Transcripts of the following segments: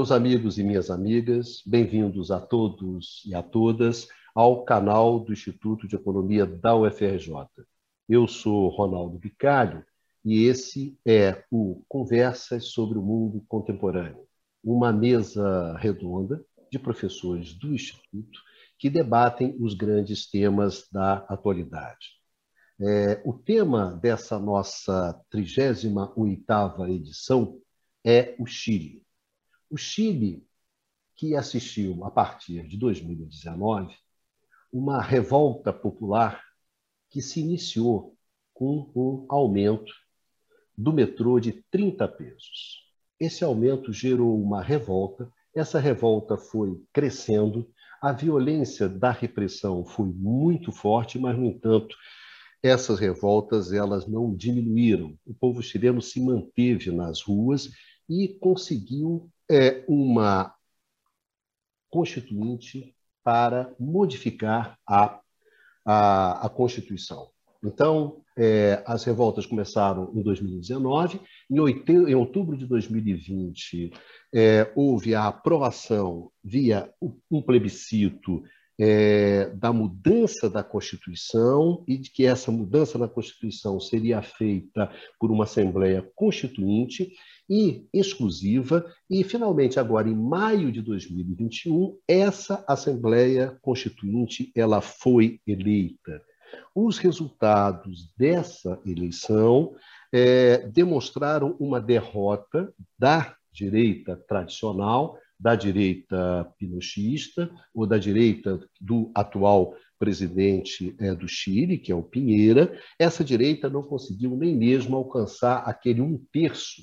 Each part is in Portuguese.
Meus amigos e minhas amigas, bem-vindos a todos e a todas ao canal do Instituto de Economia da UFRJ. Eu sou Ronaldo Bicalho e esse é o Conversas sobre o Mundo Contemporâneo, uma mesa redonda de professores do Instituto que debatem os grandes temas da atualidade. É, o tema dessa nossa 38ª edição é o Chile. O Chile, que assistiu, a partir de 2019, uma revolta popular que se iniciou com um aumento do metrô de 30 pesos. Esse aumento gerou uma revolta, essa revolta foi crescendo, a violência da repressão foi muito forte, mas, no entanto, essas revoltas elas não diminuíram. O povo chileno se manteve nas ruas e conseguiu é, uma constituinte para modificar a, a, a Constituição. Então, é, as revoltas começaram em 2019. Em, em outubro de 2020, é, houve a aprovação via um plebiscito é, da mudança da Constituição e de que essa mudança na Constituição seria feita por uma Assembleia Constituinte e exclusiva, e finalmente agora em maio de 2021 essa Assembleia Constituinte ela foi eleita. Os resultados dessa eleição é, demonstraram uma derrota da direita tradicional da direita pinochista ou da direita do atual presidente é, do Chile, que é o Pinheira, essa direita não conseguiu nem mesmo alcançar aquele um terço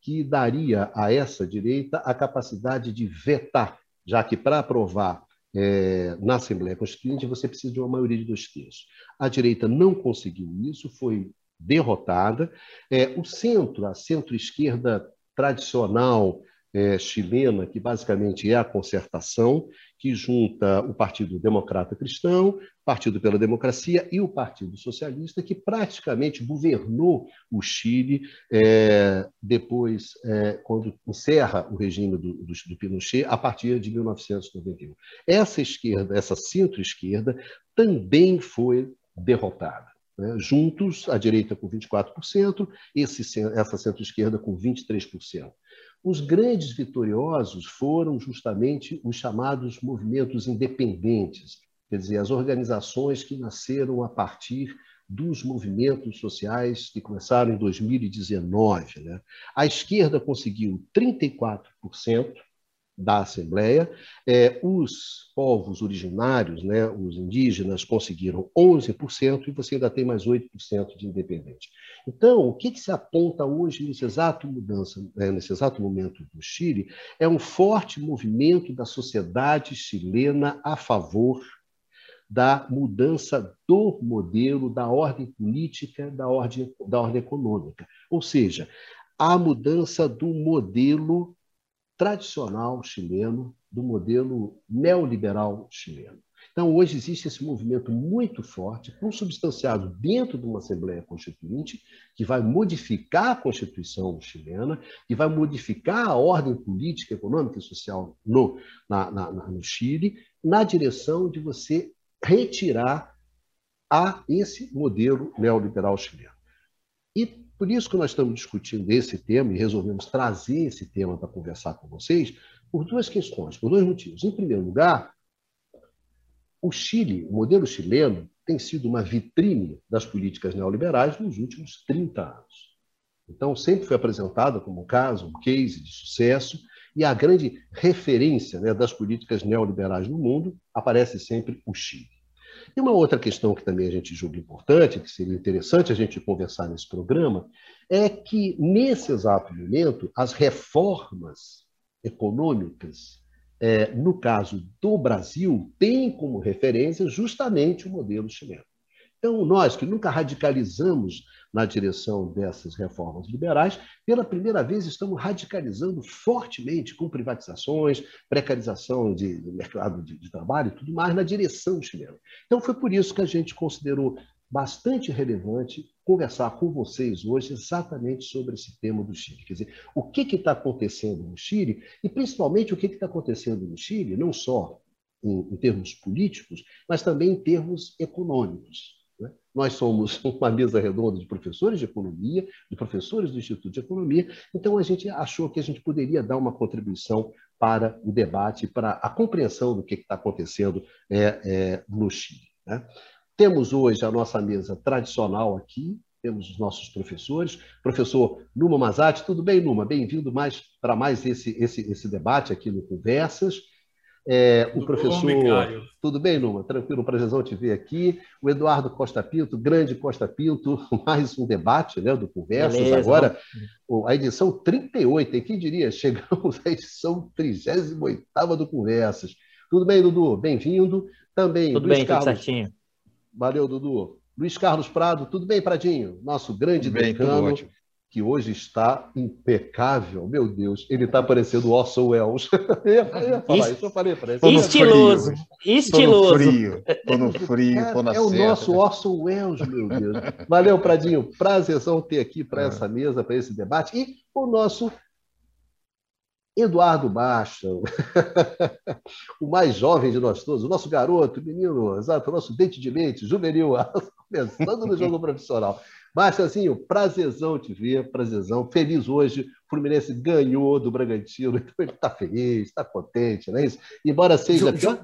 que daria a essa direita a capacidade de vetar, já que para aprovar é, na Assembleia Constituinte você precisa de uma maioria de dois terços. A direita não conseguiu isso, foi derrotada. É, o centro, a centro-esquerda tradicional, é, chilena, que basicamente é a concertação, que junta o Partido Democrata Cristão, Partido pela Democracia e o Partido Socialista, que praticamente governou o Chile é, depois, é, quando encerra o regime do, do, do Pinochet, a partir de 1991. Essa esquerda, essa centro-esquerda, também foi derrotada. Né? Juntos, a direita com 24%, esse, essa centro-esquerda com 23%. Os grandes vitoriosos foram justamente os chamados movimentos independentes, quer dizer, as organizações que nasceram a partir dos movimentos sociais que começaram em 2019. Né? A esquerda conseguiu 34%, da Assembleia. É, os povos originários, né, os indígenas, conseguiram 11% e você ainda tem mais 8% de independente. Então, o que, que, se aponta hoje nesse exato mudança, né, nesse exato momento do Chile, é um forte movimento da sociedade chilena a favor da mudança do modelo da ordem política, da ordem, da ordem econômica. Ou seja, a mudança do modelo tradicional chileno, do modelo neoliberal chileno. Então, hoje existe esse movimento muito forte, consubstanciado dentro de uma Assembleia Constituinte, que vai modificar a Constituição chilena, que vai modificar a ordem política, econômica e social no, na, na, no Chile, na direção de você retirar a esse modelo neoliberal chileno. E por isso que nós estamos discutindo esse tema e resolvemos trazer esse tema para conversar com vocês, por duas questões, por dois motivos. Em primeiro lugar, o Chile, o modelo chileno, tem sido uma vitrine das políticas neoliberais nos últimos 30 anos. Então, sempre foi apresentado como um caso, um case de sucesso, e a grande referência né, das políticas neoliberais no mundo aparece sempre o Chile. E uma outra questão que também a gente julga importante, que seria interessante a gente conversar nesse programa, é que, nesse exato momento, as reformas econômicas, é, no caso do Brasil, têm como referência justamente o modelo chileno. Então, nós que nunca radicalizamos na direção dessas reformas liberais, pela primeira vez estamos radicalizando fortemente com privatizações, precarização de, de mercado de, de trabalho e tudo mais na direção chilena. Então, foi por isso que a gente considerou bastante relevante conversar com vocês hoje exatamente sobre esse tema do Chile. Quer dizer, o que está acontecendo no Chile e, principalmente, o que está acontecendo no Chile, não só em, em, termos políticos, mas também em termos econômicos. Nós somos uma mesa redonda de professores de economia, de professores do Instituto de Economia, então a gente achou que a gente poderia dar uma contribuição para o debate, para a compreensão do que está acontecendo é, é, no Chile. Né? Temos hoje a nossa mesa tradicional aqui, temos os nossos professores. Professor Numa Mazati, tudo bem, Numa? Bem-vindo mais para mais esse, esse, esse debate aqui no Conversas. É, o professor. Bom, tudo bem, Numa? Tranquilo, prazerzão te ver aqui. O Eduardo Costa Pinto, grande Costa Pinto, mais um debate né, do Conversas. Beleza, Agora, a edição 38, e quem diria? Chegamos à edição 38 do Conversas. Tudo bem, Dudu? Bem-vindo. Também, tudo Luiz bem, Carlos... tudo certinho. Valeu, Dudu. Luiz Carlos Prado, tudo bem, Pradinho? Nosso grande tudo decano, bem, que hoje está impecável. Meu Deus, ele está parecendo o Orson Welles. eu ia falar isso, eu falei para ele. Estiloso, estiloso. Estou no frio, estou no frio, estou na É o nosso Orson Welles, meu Deus. Valeu, Pradinho. Prazerzão ter aqui para é. essa mesa, para esse debate. E o nosso Eduardo Baixa, o mais jovem de nós todos, o nosso garoto, menino, exato, o nosso dente de leite, juvenil, começando no jogo profissional. Baixazinho, prazerzão te ver, prazerzão, feliz hoje. O Fluminense ganhou do Bragantino, então ele está feliz, está contente, não é isso? Embora seja ju, ju,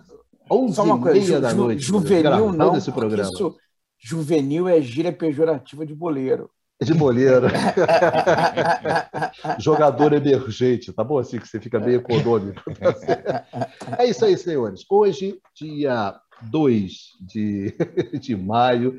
11 e meia da noite. Juvenil não, esse programa. Isso, juvenil é gíria pejorativa de boleiro. De boleiro. Jogador emergente, tá bom? Assim que você fica bem econômico. É isso aí, senhores. Hoje, dia 2 de, de maio,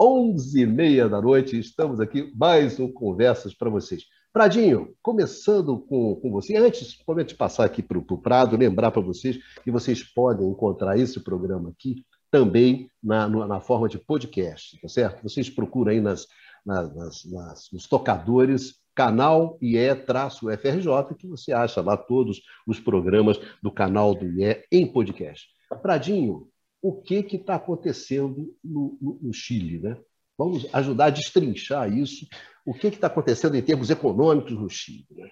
11h30 da noite, estamos aqui, mais um Conversas para vocês. Pradinho, começando com, com você, antes de passar aqui para o Prado, lembrar para vocês que vocês podem encontrar esse programa aqui também na, na forma de podcast, tá certo? Vocês procuram aí nas nas, nas, nos tocadores canal IE-FRJ, que você acha lá todos os programas do canal do IE em podcast. Pradinho, o que está acontecendo no, no, no, Chile? Né? Vamos ajudar a destrinchar isso. O que está acontecendo em termos econômicos no Chile? Né?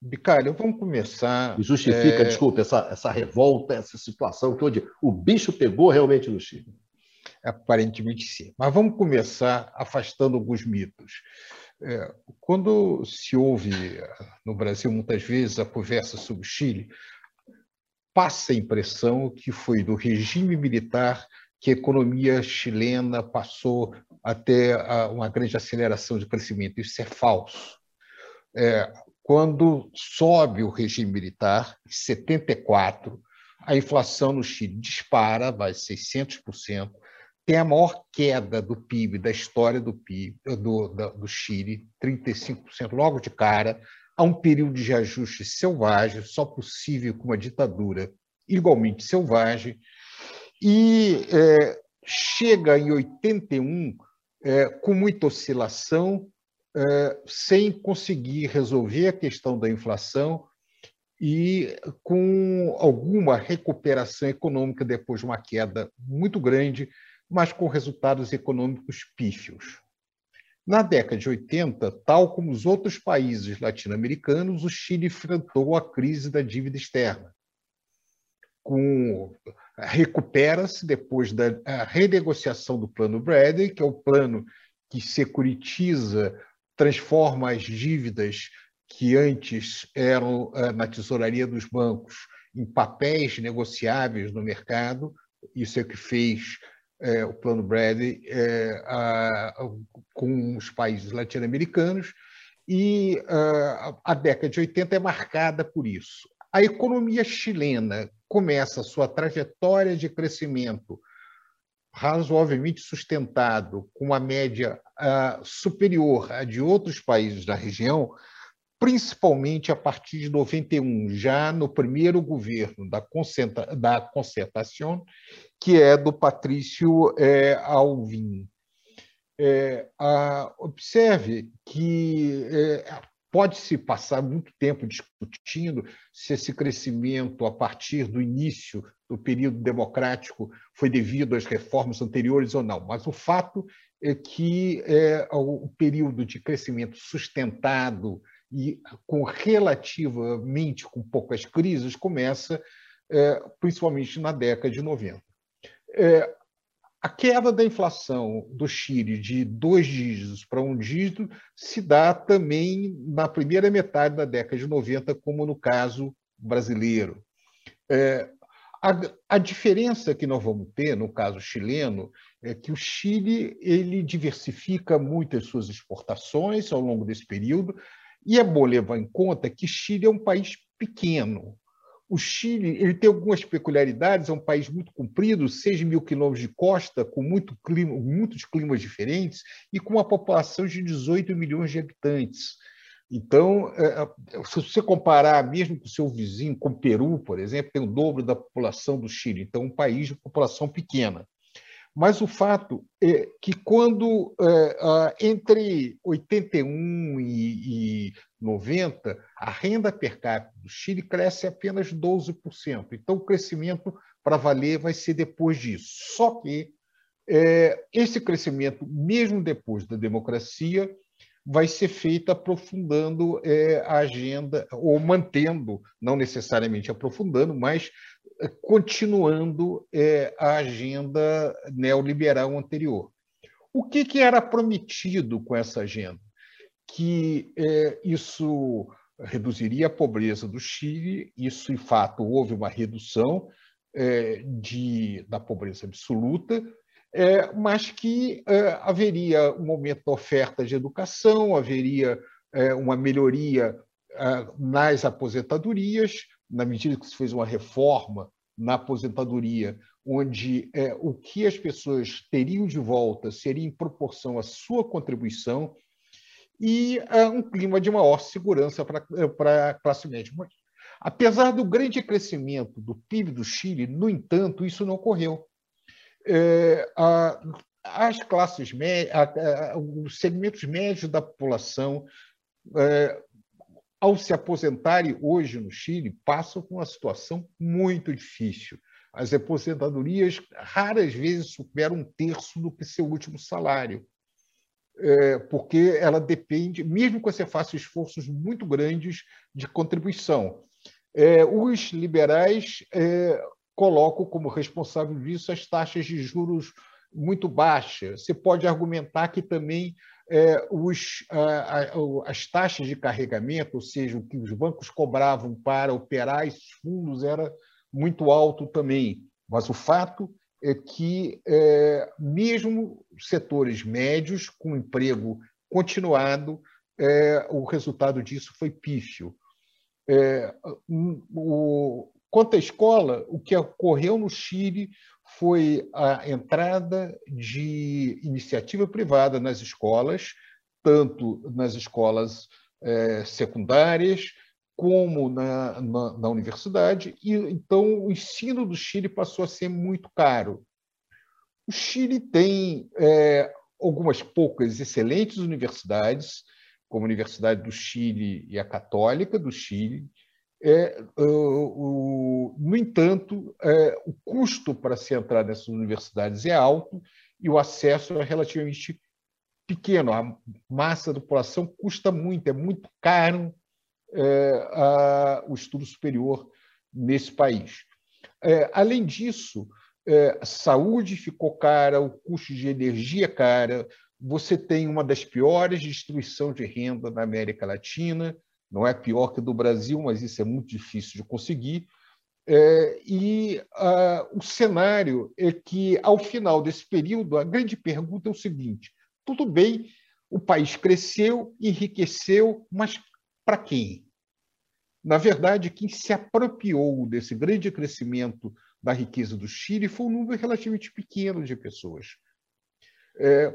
Bicalho, vamos começar. E justifica, é... desculpa, essa, essa revolta, essa situação que onde o bicho pegou realmente no Chile aparentemente sim. Mas vamos começar afastando alguns mitos. É, quando se ouve no Brasil muitas vezes a conversa sobre o Chile, passa a impressão que foi do regime militar que a economia chilena passou até uma grande aceleração de crescimento. Isso é falso. É, quando sobe o regime militar, em 74, a inflação no Chile dispara, vai 600%, tem a maior queda do PIB da história do PIB do, do Chile, 35% logo de cara, a um período de ajuste selvagem, só possível com uma ditadura igualmente selvagem, e é, chega em 81 é, com muita oscilação, é, sem conseguir resolver a questão da inflação e com alguma recuperação econômica depois de uma queda muito grande mas com resultados econômicos pífios. Na década de 80, tal como os outros países latino-americanos, o Chile enfrentou a crise da dívida externa. Com recupera-se depois da renegociação do plano Bradley, que é o plano que securitiza, transforma as dívidas que antes eram eh, na tesouraria dos bancos em papéis negociáveis no mercado. Isso é o que fez é, o Plano Bradley é, a, com os países latino-americanos, e a, a década de 80 é marcada por isso. A economia chilena começa sua trajetória de crescimento razoavelmente sustentado, com uma média uh, superior à de outros países da região, principalmente a partir de 91, já no primeiro governo da, concerta, da concertação, que é do Patrício é, Alvim. É, a, observe que é, pode-se passar muito tempo discutindo se esse crescimento, a partir do início do período democrático, foi devido às reformas anteriores ou não, mas o fato é que é, o período de crescimento sustentado e com relativamente com poucas crises começa é, principalmente na década de 90. É, a queda da inflação do Chile de dois dígitos para um dígito se dá também na primeira metade da década de 90, como no caso brasileiro. É, a, a, diferença que nós vamos ter no caso chileno é que o Chile ele diversifica muito as suas exportações ao longo desse período e é bom levar em conta que Chile é um país pequeno. O Chile ele tem algumas peculiaridades, é um país muito comprido, 6 mil quilômetros de costa, com muito clima, muitos climas diferentes e com uma população de 18 milhões de habitantes. Então, é, é, se você comparar mesmo com o seu vizinho, com o Peru, por exemplo, tem o dobro da população do Chile, então um país de população pequena. Mas o fato é que quando entre 81 e 90, a renda per capita do Chile cresce apenas 12%. Então, o crescimento para valer vai ser depois disso. Só que esse crescimento, mesmo depois da democracia, vai ser feita aprofundando é, a agenda, ou mantendo, não necessariamente aprofundando, mas é, continuando é, a agenda neoliberal anterior. O que, que, era prometido com essa agenda? Que é, isso reduziria a pobreza do Chile, isso, em fato, houve uma redução é, de, da pobreza absoluta, é, mas que é, haveria um aumento da oferta de educação, haveria é, uma melhoria é, nas aposentadorias, na medida que se fez uma reforma na aposentadoria, onde é, o que as pessoas teriam de volta seria em proporção à sua contribuição, e é, um clima de maior segurança para a classe média. Mas, apesar do grande crescimento do PIB do Chile, no entanto, isso não ocorreu é, a, as classes médias, os segmentos médios da população, é, ao se aposentarem hoje no Chile, passam por uma situação muito difícil. As aposentadorias raras vezes superam um terço do que seu último salário, é, porque ela depende, mesmo que você faça esforços muito grandes de contribuição. É, os liberais é, coloco como responsável disso as taxas de juros muito baixas. Você pode argumentar que também é, os, a, a, as taxas de carregamento, ou seja, o que os bancos cobravam para operar esses fundos, era muito alto também. Mas o fato é que, é, mesmo setores médios, com emprego continuado, é, o resultado disso foi pífio. É, o, Quanto à escola, o que ocorreu no Chile foi a entrada de iniciativa privada nas escolas, tanto nas escolas é, secundárias como na, na, na, universidade, e então o ensino do Chile passou a ser muito caro. O Chile tem é, algumas poucas excelentes universidades, como a Universidade do Chile e a Católica do Chile, é, o, no entanto, é, o custo para se entrar nessas universidades é alto e o acesso é relativamente pequeno. A massa da população custa muito, é muito caro é, a, o estudo superior nesse país. É, além disso, é, a saúde ficou cara, o custo de energia cara, você tem uma das piores distribuição de renda na América Latina, não é pior que do Brasil, mas isso é muito difícil de conseguir. É, e uh, o cenário é que, ao final desse período, a grande pergunta é o seguinte: tudo bem, o país cresceu, enriqueceu, mas para quem? Na verdade, quem se apropriou desse grande crescimento da riqueza do Chile foi um número relativamente pequeno de pessoas. É,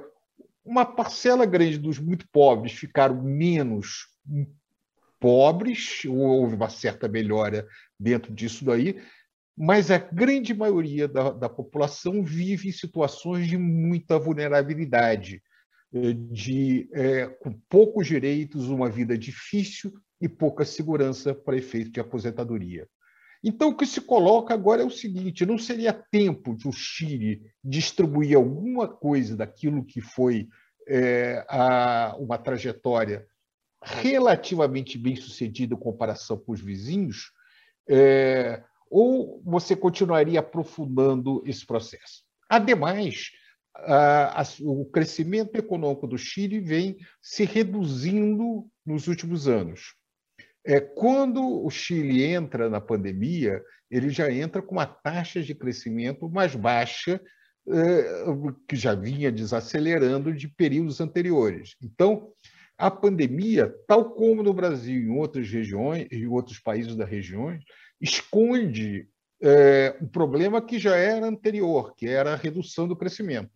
uma parcela grande dos muito pobres ficaram menos pobres, houve uma certa melhora dentro disso daí, mas a grande maioria da, da população vive em situações de muita vulnerabilidade, eh, de é, com poucos direitos, uma vida difícil e pouca segurança para efeito de aposentadoria. Então, o que se coloca agora é o seguinte: não seria tempo de o Chile distribuir alguma coisa daquilo que foi é, a, uma trajetória relativamente bem sucedida em comparação com os vizinhos, é, ou você continuaria aprofundando esse processo? Ademais, a, a, o crescimento econômico do Chile vem se reduzindo nos últimos anos. É, quando o Chile entra na pandemia, ele já entra com uma taxa de crescimento mais baixa, é, que já vinha desacelerando de períodos anteriores. Então, a pandemia, tal como no Brasil e em outras regiões, em outros países da região, esconde é, um problema que já era anterior, que era a redução do crescimento.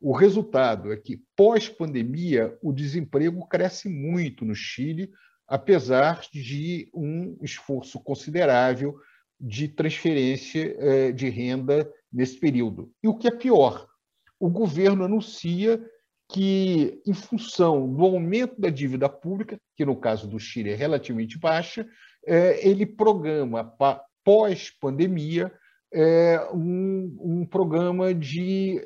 O resultado é que, pós-pandemia, o desemprego cresce muito no Chile, apesar de um esforço considerável de transferência eh, de renda nesse período. E o que é pior, o governo anuncia que, em função do aumento da dívida pública, que no caso do Chile é relativamente baixa, eh, ele programa, pós-pandemia, eh, um, um programa de,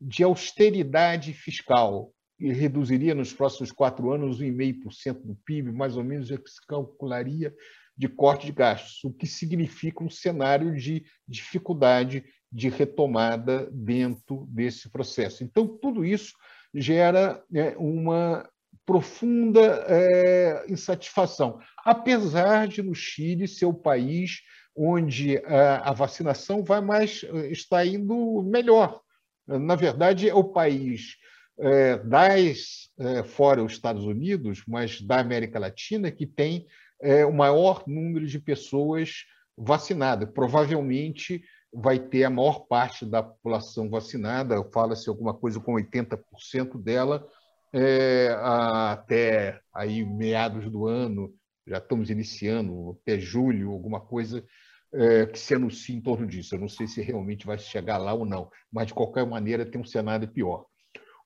de austeridade fiscal, e reduziria nos próximos quatro anos 1,5% do PIB, mais ou menos é que se calcularia de corte de gastos, o que significa um cenário de dificuldade de retomada dentro desse processo. Então, tudo isso gera né, uma profunda é, insatisfação, apesar de no Chile ser o país onde a, a vacinação vai mais está indo melhor. Na verdade, é o país é, das, é, fora os Estados Unidos, mas da América Latina, que tem o maior número de pessoas vacinadas. Provavelmente vai ter a maior parte da população vacinada, fala-se alguma coisa com 80% dela, é, até aí meados do ano, já estamos iniciando, até julho, alguma coisa é, que se anuncia em torno disso. Eu não sei se realmente vai chegar lá ou não, mas de qualquer maneira tem um cenário pior.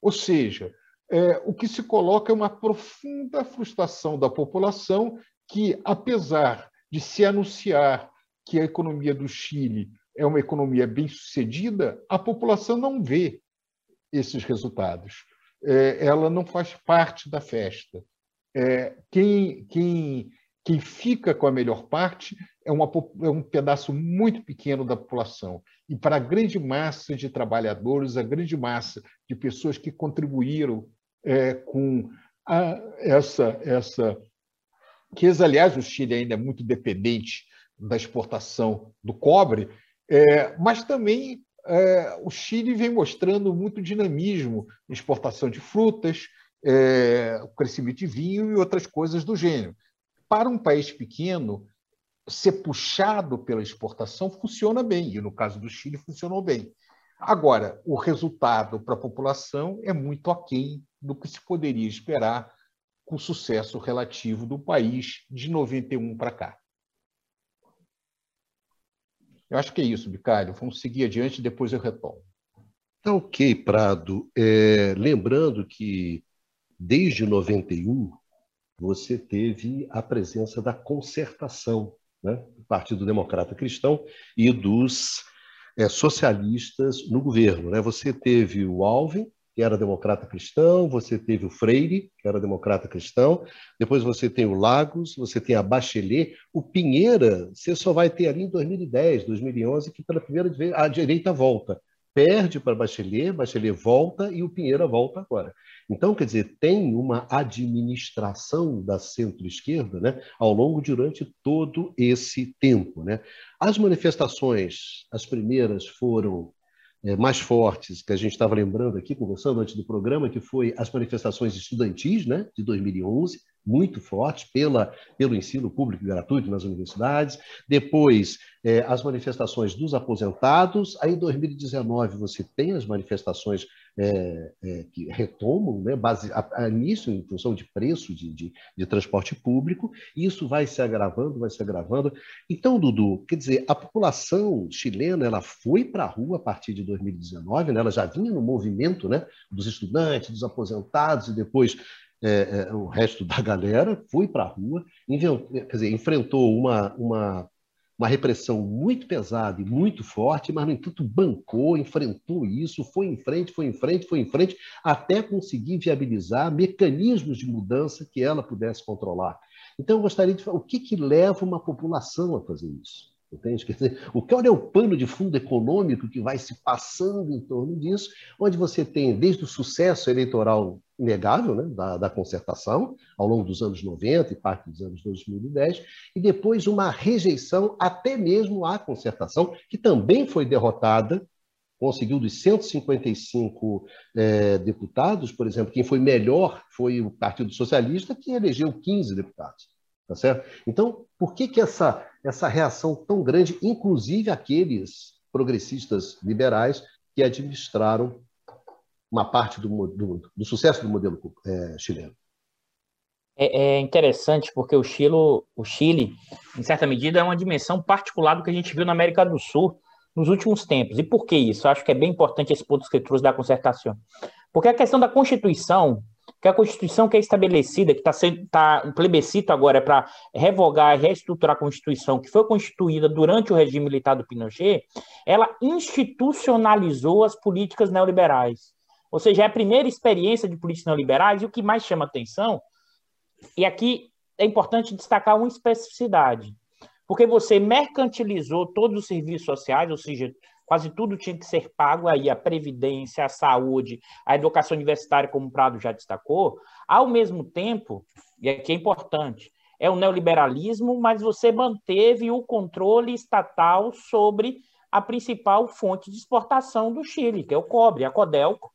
Ou seja, é, o que se coloca é uma profunda frustração da população que, apesar de se anunciar que a economia do Chile é uma economia bem-sucedida, a população não vê esses resultados. É, ela não faz parte da festa. É, quem, quem, quem fica com a melhor parte é, uma, é um pedaço muito pequeno da população. E para a grande massa de trabalhadores, a grande massa de pessoas que contribuíram é, com a, essa, essa. Que, aliás, o Chile ainda é muito dependente da exportação do cobre, é, mas também é, o Chile vem mostrando muito dinamismo exportação de frutas, é, crescimento de vinho e outras coisas do gênero. Para um país pequeno, ser puxado pela exportação funciona bem, e no caso do Chile funcionou bem. Agora, o resultado para a população é muito aquém do que se poderia esperar com o sucesso relativo do país de 91 para cá. Eu acho que é isso, Bicalho. Vamos seguir adiante, depois eu retomo. Tá ok, Prado. É, lembrando que desde 91 você teve a presença da concertação né, do Partido Democrata Cristão e dos é, socialistas no governo. Né? Você teve o Alvin, que era democrata cristão, você teve o Freire, que era democrata cristão, depois você tem o Lagos, você tem a Bachelet, o Pinheira, você só vai ter ali em 2010, 2011, que pela primeira vez a direita volta perde para Bachelet, Bachelet volta e o Pinheira volta agora. Então, quer dizer, tem uma administração da centro-esquerda né, ao longo durante todo esse tempo. Né? As manifestações, as primeiras foram mais fortes, que a gente estava lembrando aqui, conversando antes do programa, que foi as manifestações estudantis né, de 2011, muito fortes pela, pelo ensino público gratuito nas universidades. Depois, é, as manifestações dos aposentados. Aí, em 2019, você tem as manifestações é, é, que retomam, né, base, a, a, início em função de preço de, de, de, transporte público, e isso vai se agravando, vai se agravando. Então, Dudu, quer dizer, a população chilena ela foi para a rua a partir de 2019, né, ela já vinha no movimento né, dos estudantes, dos aposentados, e depois é, é, o resto da galera foi para a rua, quer dizer, enfrentou uma, uma uma repressão muito pesada e muito forte, mas, no entanto, bancou, enfrentou isso, foi em frente, foi em frente, foi em frente, até conseguir viabilizar mecanismos de mudança que ela pudesse controlar. Então, eu gostaria de falar o que, que leva uma população a fazer isso. Entende? Quer dizer, o que é o pano de fundo econômico que vai se passando em torno disso, onde você tem desde o sucesso eleitoral inegável né, da, da concertação, ao longo dos anos 90 e parte dos anos 2010, e depois uma rejeição até mesmo à concertação, que também foi derrotada conseguiu dos 155 é, deputados, por exemplo, quem foi melhor foi o Partido Socialista, que elegeu 15 deputados. Tá certo? Então, por que, que essa, essa reação tão grande, inclusive aqueles progressistas liberais que administraram uma parte do, do, do sucesso do modelo é, chileno? É, é, interessante porque o Chile, o Chile, em certa medida, é uma dimensão particular do que a gente viu na América do Sul nos últimos tempos. E por que isso? Eu acho que é bem importante esse ponto que trouxe da concertação. Porque a questão da Constituição que a Constituição que é estabelecida, que está sendo tá, um plebiscito agora é para revogar e reestruturar a Constituição, que foi constituída durante o regime militar do Pinochet, ela institucionalizou as políticas neoliberais. Ou seja, é a primeira experiência de políticas neoliberais, e o que mais chama atenção, e aqui é importante destacar uma especificidade, porque você mercantilizou todos os serviços sociais, ou seja, quase tudo tinha que ser pago aí, a previdência, a saúde, a educação universitária, como o Prado já destacou, ao mesmo tempo, e aqui é importante, é o neoliberalismo, mas você manteve o controle estatal sobre a principal fonte de exportação do Chile, que é o cobre, a Codelco,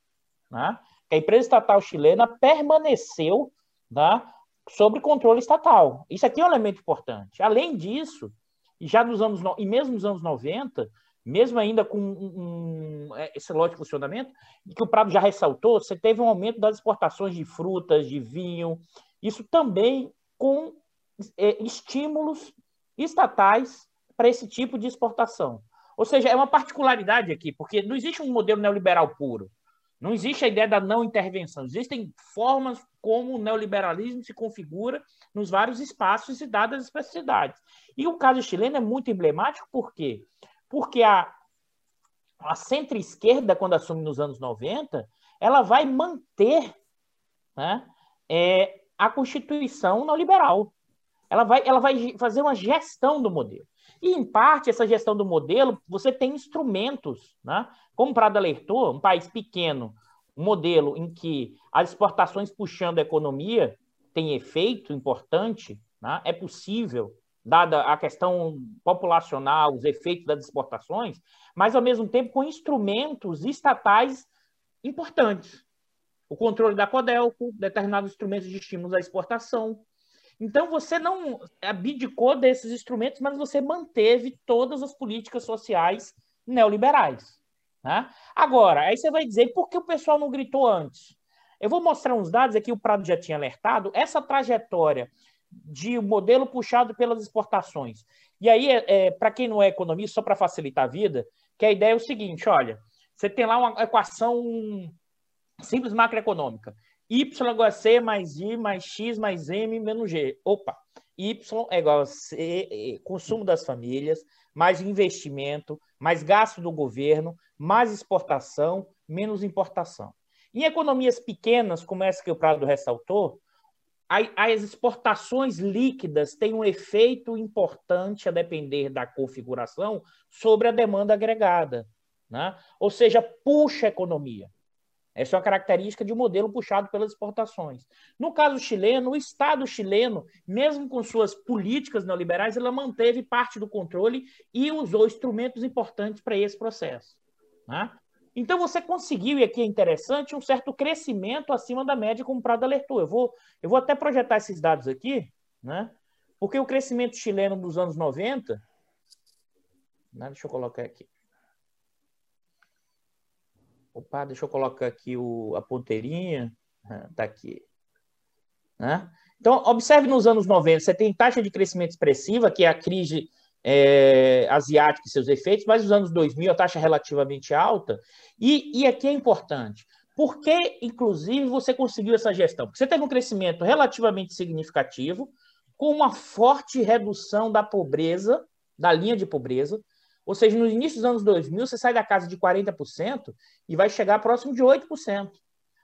né? a empresa estatal chilena permaneceu né, sob controle estatal. Isso aqui é um elemento importante. Além disso, já nos anos e mesmo nos anos 90, mesmo ainda com um, um, é, esse lote de funcionamento, que o Prado já ressaltou, você teve um aumento das exportações de frutas, de vinho, isso também com é, estímulos estatais para esse tipo de exportação. Ou seja, é uma particularidade aqui, porque não existe um modelo neoliberal puro. Não existe a ideia da não intervenção. Existem formas como o neoliberalismo se configura nos vários espaços e dadas as especificidades. E o caso chileno é muito emblemático, por quê? Porque a, a centro-esquerda, quando assume nos anos 90, ela vai manter né, é, a Constituição neoliberal. Ela vai, ela vai fazer uma gestão do modelo. E, em parte, essa gestão do modelo, você tem instrumentos, né? como Prado alertou, um país pequeno, um modelo em que as exportações puxando a economia tem efeito importante, né? é possível dada a questão populacional, os efeitos das exportações, mas ao mesmo tempo com instrumentos estatais importantes. O controle da Codelco, determinados instrumentos de estímulos à exportação. Então você não abdicou desses instrumentos, mas você manteve todas as políticas sociais neoliberais. Né? Agora, aí você vai dizer por que o pessoal não gritou antes? Eu vou mostrar uns dados aqui, o Prado já tinha alertado. Essa trajetória de modelo puxado pelas exportações. E aí, é, é para quem não é economista, só para facilitar a vida, que a ideia é o seguinte: olha, você tem lá uma equação simples macroeconômica. Y igual a C mais I mais X mais M menos G. Opa! Y é igual a C, consumo das famílias, mais investimento, mais gasto do governo, mais exportação, menos importação. Em economias pequenas, como essa que o Prado ressaltou, as exportações líquidas têm um efeito importante a depender da configuração sobre a demanda agregada, né? ou seja, puxa a economia. Essa é uma característica de um modelo puxado pelas exportações. No caso chileno, o Estado chileno, mesmo com suas políticas neoliberais, ela manteve parte do controle e usou instrumentos importantes para esse processo. Né? Então você conseguiu, e aqui é interessante, um certo crescimento acima da média, como o Prado alertou. Eu vou, eu vou até projetar esses dados aqui, né? porque o crescimento chileno dos anos 90. Né? Deixa eu colocar aqui. Opa, deixa eu colocar aqui o, a ponteirinha. Está aqui. Né? Então, observe nos anos 90, você tem taxa de crescimento expressiva, que é a crise é, asiática e seus efeitos, mas nos anos 2000 a taxa é relativamente alta. E, e aqui é importante, por que, inclusive, você conseguiu essa gestão? Porque você teve um crescimento relativamente significativo, com uma forte redução da pobreza da linha de pobreza. Ou seja, no início dos anos 2000, você sai da casa de 40% e vai chegar próximo de 8%.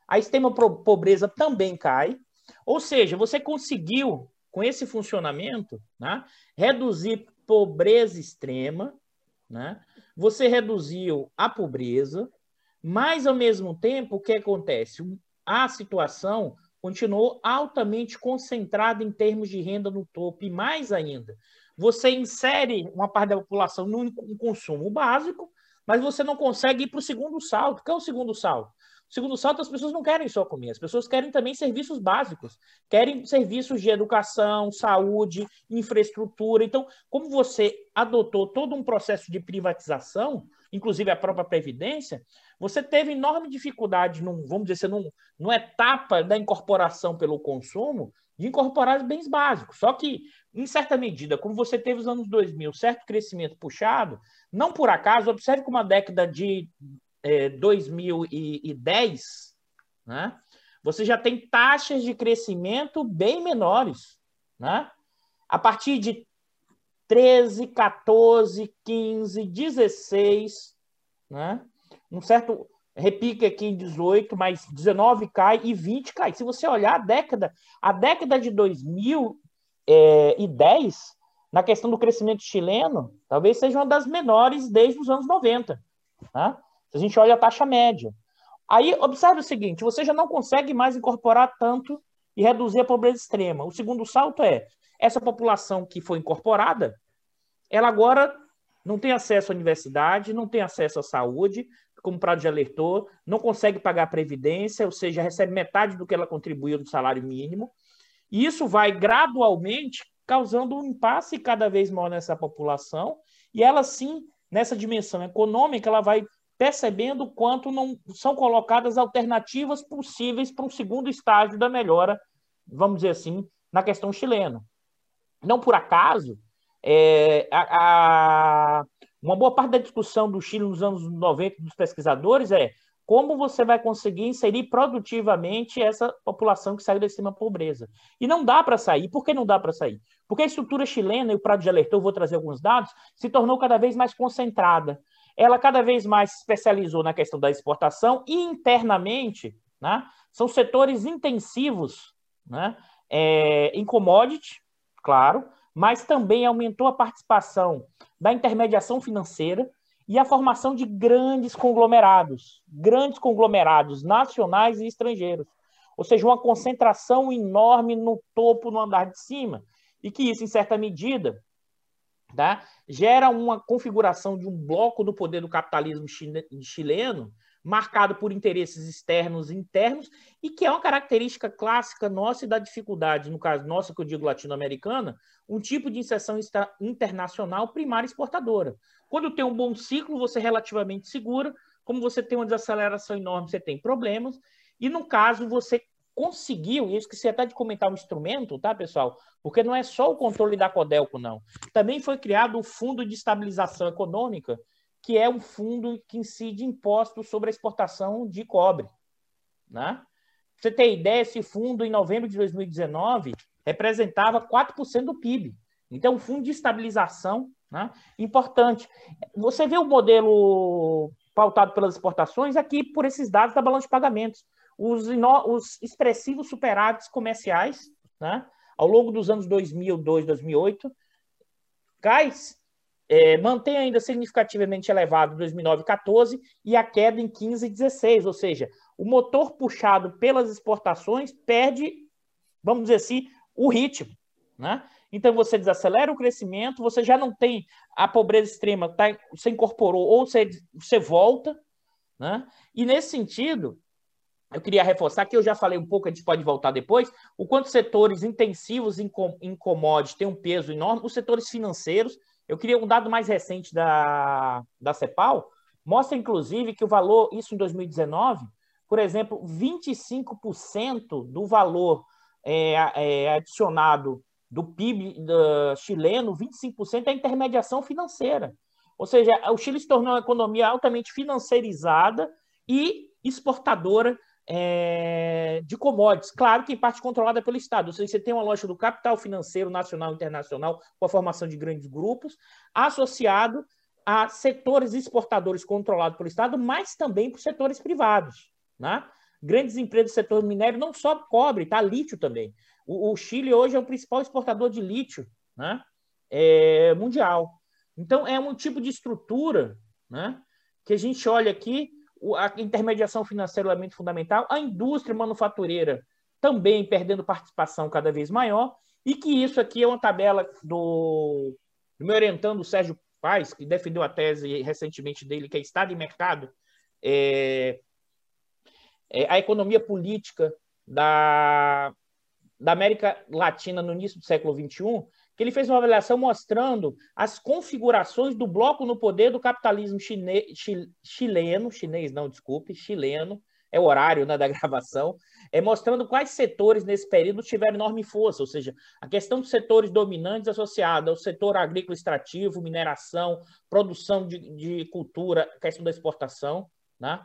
A extrema pobreza também cai. Ou seja, você conseguiu, com esse funcionamento, né, reduzir pobreza extrema, né? você reduziu a pobreza, mas, ao mesmo tempo, o que acontece? A situação continuou altamente concentrada em termos de renda no topo, e mais ainda, você insere uma parte da população no consumo básico, mas você não consegue ir para o segundo salto. O que é o segundo salto? O segundo salto, as pessoas não querem só comer, as pessoas querem também serviços básicos, querem serviços de educação, saúde, infraestrutura. Então, como você adotou todo um processo de privatização, inclusive a própria Previdência, você teve enorme dificuldade, num, vamos dizer num, numa etapa da incorporação pelo consumo, de incorporar os bens básicos. Só que, em certa medida, como você teve os anos 2000, certo crescimento puxado, não por acaso, observe como a década de é, 2010, né, você já tem taxas de crescimento bem menores. Né? A partir de 13, 14, 15, 16, né? Um certo repique aqui em 18, mas 19 cai e 20 cai. Se você olhar a década, a década de 2010, é, na questão do crescimento chileno, talvez seja uma das menores desde os anos 90. Né? Se a gente olha a taxa média. Aí, observe o seguinte: você já não consegue mais incorporar tanto e reduzir a pobreza extrema. O segundo salto é essa população que foi incorporada, ela agora não tem acesso à universidade, não tem acesso à saúde, como o Prado já não consegue pagar a previdência, ou seja, recebe metade do que ela contribuiu no salário mínimo. E isso vai gradualmente causando um impasse cada vez maior nessa população, e ela sim, nessa dimensão econômica, ela vai percebendo quanto não são colocadas alternativas possíveis para um segundo estágio da melhora, vamos dizer assim, na questão chilena. Não por acaso, é, a, a, uma boa parte da discussão do Chile nos anos 90 dos pesquisadores é como você vai conseguir inserir produtivamente essa população que saiu da extrema pobreza. E não dá para sair. Por que não dá para sair? Porque a estrutura chilena, e o Prado já alertou, vou trazer alguns dados, se tornou cada vez mais concentrada. Ela cada vez mais se especializou na questão da exportação e internamente né, são setores intensivos né, é, em commodity, claro, mas também aumentou a participação da intermediação financeira e a formação de grandes conglomerados, grandes conglomerados nacionais e estrangeiros. Ou seja, uma concentração enorme no topo, no andar de cima. E que isso, em certa medida, tá, gera uma configuração de um bloco do poder do capitalismo chileno marcado por interesses externos e internos, e que é uma característica clássica nossa e da dificuldade, no caso nossa, que eu digo latino-americana, um tipo de inserção internacional primária exportadora. Quando tem um bom ciclo, você é relativamente segura, como você tem uma desaceleração enorme, você tem problemas, e no caso, você conseguiu, e eu esqueci até de comentar o instrumento, tá, pessoal? Porque não é só o controle da Codelco, não. Também foi criado o Fundo de Estabilização Econômica, que é um fundo que incide impostos sobre a exportação de cobre. Né? Pra você ter ideia, esse fundo, em novembro de 2019, representava 4% do PIB. Então, um fundo de estabilização né? importante. Você vê o modelo pautado pelas exportações aqui por esses dados da balança de pagamentos. Os, os expressivos superávites comerciais, né? ao longo dos anos 2002, 2008, cai é, mantém ainda significativamente elevado em 2009 e 14 a queda em 15 e 16, ou seja, o motor puxado pelas exportações perde, vamos dizer assim, o ritmo, né? Então você desacelera o crescimento, você já não tem a pobreza extrema, tá, você incorporou ou você, você volta, né? E nesse sentido, eu queria reforçar que eu já falei um pouco, a gente pode voltar depois, o quanto setores intensivos em, em commodities têm um peso enorme, os setores financeiros, eu queria um dado mais recente da, da CEPAL, mostra inclusive que o valor, isso em 2019, por exemplo, 25% do valor é, é, adicionado do PIB do chileno, 25% é intermediação financeira. Ou seja, o Chile se tornou uma economia altamente financiarizada e exportadora é, de commodities, claro que em parte controlada pelo Estado. Ou seja, você tem uma loja do capital financeiro nacional e internacional com a formação de grandes grupos, associado a setores exportadores controlados pelo Estado, mas também por setores privados. Né? Grandes empresas do setor minério, não só cobre, tá? Lítio também. O, o Chile hoje é o principal exportador de lítio né? É, mundial. Então, é um tipo de estrutura né? que a gente olha aqui, a intermediação financeira é elemento fundamental, a indústria manufatureira também perdendo participação cada vez maior, e que isso aqui é uma tabela do, do meu orientando, Sérgio Paz, que defendeu a tese recentemente dele, que é Estado e Mercado, é, é a economia política da, da América Latina no início do século XXI, ele fez uma avaliação mostrando as configurações do bloco no poder do capitalismo chine, chileno, chinês não, desculpe, chileno, é o horário né, da gravação, é mostrando quais setores nesse período tiveram enorme força, ou seja, a questão dos setores dominantes associada ao setor agrícola extrativo, mineração, produção de, de cultura, questão da exportação, né?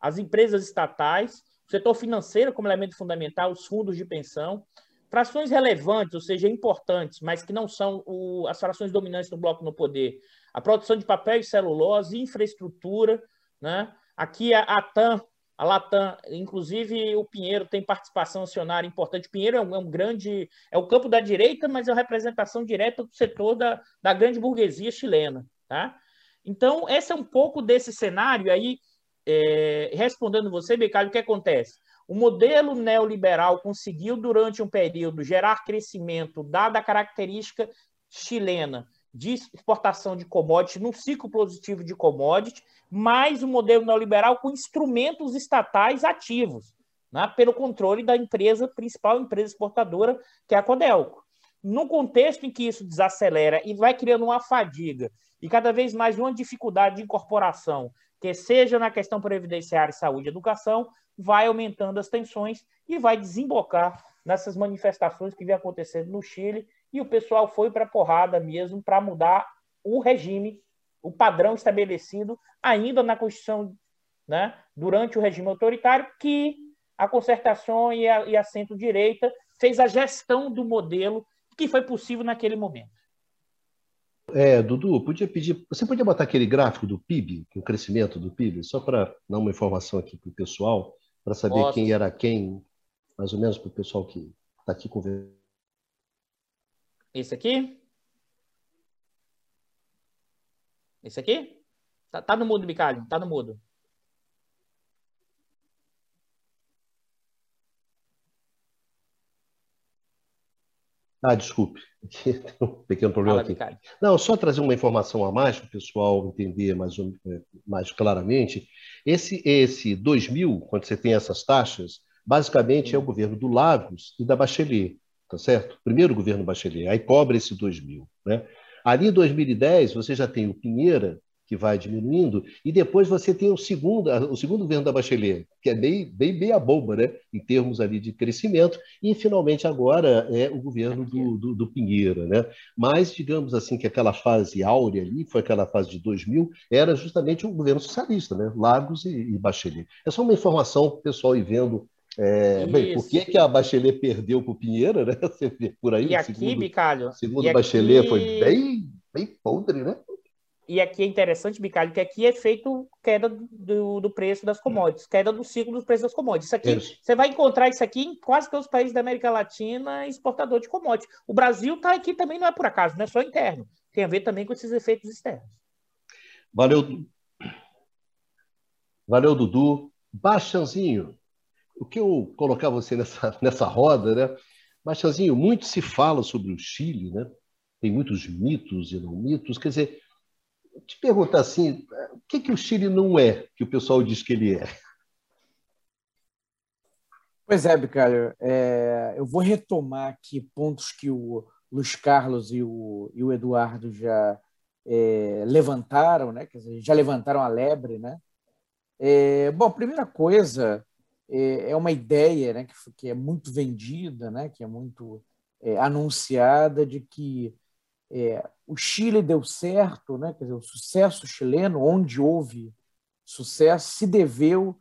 as empresas estatais, o setor financeiro como elemento fundamental, os fundos de pensão, frações relevantes, ou seja, importantes, mas que não são o, as frações dominantes do bloco no poder, a produção de papel e celulose, infraestrutura, né? Aqui a, a TAM, a Latam, inclusive o Pinheiro tem participação acionária importante. O Pinheiro é um, é um, grande, é o campo da direita, mas é a representação direta do setor da, da grande burguesia chilena, tá? Então, esse é um pouco desse cenário aí, é, respondendo você, Becalho, o que acontece? O modelo neoliberal conseguiu, durante um período, gerar crescimento, dada a característica chilena de exportação de commodities, num ciclo positivo de commodities, mais o modelo neoliberal com instrumentos estatais ativos, né, pelo controle da empresa, principal empresa exportadora, que é a Codelco. No contexto em que isso desacelera e vai criando uma fadiga e cada vez mais uma dificuldade de incorporação, que seja na questão previdenciária, saúde e educação, vai aumentando as tensões e vai desembocar nessas manifestações que vem acontecendo no Chile, e o pessoal foi para a porrada mesmo para mudar o regime, o padrão estabelecido ainda na Constituição, né, durante o regime autoritário, que a concertação e a, e a centro-direita fez a gestão do modelo que foi possível naquele momento. É, Dudu, podia pedir. Você podia botar aquele gráfico do PIB, o crescimento do PIB, só para dar uma informação aqui para o pessoal para saber Posso. quem era quem, mais ou menos para o pessoal que está aqui conversando. Esse aqui? Esse aqui? Tá, tá no mudo, Bicalho, tá no mudo. Ah, desculpe, tem um pequeno problema aqui. Não, só trazer uma informação a mais para o pessoal entender mais, é, mais claramente. Esse, esse 2000, quando você tem essas taxas, basicamente é o governo do Lagos e da Bachelet, tá certo? Primeiro governo Bachelet, aí cobra esse 2000, né? Ali em 2010, você já tem o Pinheira, que vai diminuindo, e depois você tem o segundo, o segundo governo da Bachelet, que é bem, bem meia bomba, né, em termos ali de crescimento, e finalmente agora é o governo do, do, do Pinheira, né? Mas, digamos assim, que aquela fase áurea ali, foi aquela fase de 2000, era justamente o governo socialista, né? Lagos e, e Bachelet. É só uma informação para o pessoal ir vendo é, bem, por que, que a Bachelet perdeu para o Pinheira, né? Você vê por aí. E aqui, segundo, Bicalho? Segundo Bachelet aqui... foi bem, bem podre, né? E aqui é interessante, Bicalho, que aqui é feito queda do, do preço das commodities, queda do ciclo dos preços das commodities. Isso aqui, isso. você vai encontrar isso aqui em quase todos os países da América Latina exportador de commodities. O Brasil está aqui também, não é por acaso, não é só interno. Tem a ver também com esses efeitos externos. Valeu. Valeu, Dudu. Baixanzinho, o que eu colocar você nessa, nessa roda, né? Baixanzinho, muito se fala sobre o Chile, né? Tem muitos mitos e não mitos. Quer dizer, te perguntar assim, o que, que o Chile não é, que o pessoal diz que ele é? Pois é, Bicalho, é, eu vou retomar aqui pontos que o Luiz Carlos e o, e o Eduardo já é, levantaram, né? Quer dizer, já levantaram a lebre, né? É, bom, a primeira coisa é, é uma ideia, né, que, que é muito vendida, né, que é muito é, anunciada de que é, o Chile deu certo, né? Quer dizer, o sucesso chileno, onde houve sucesso, se deveu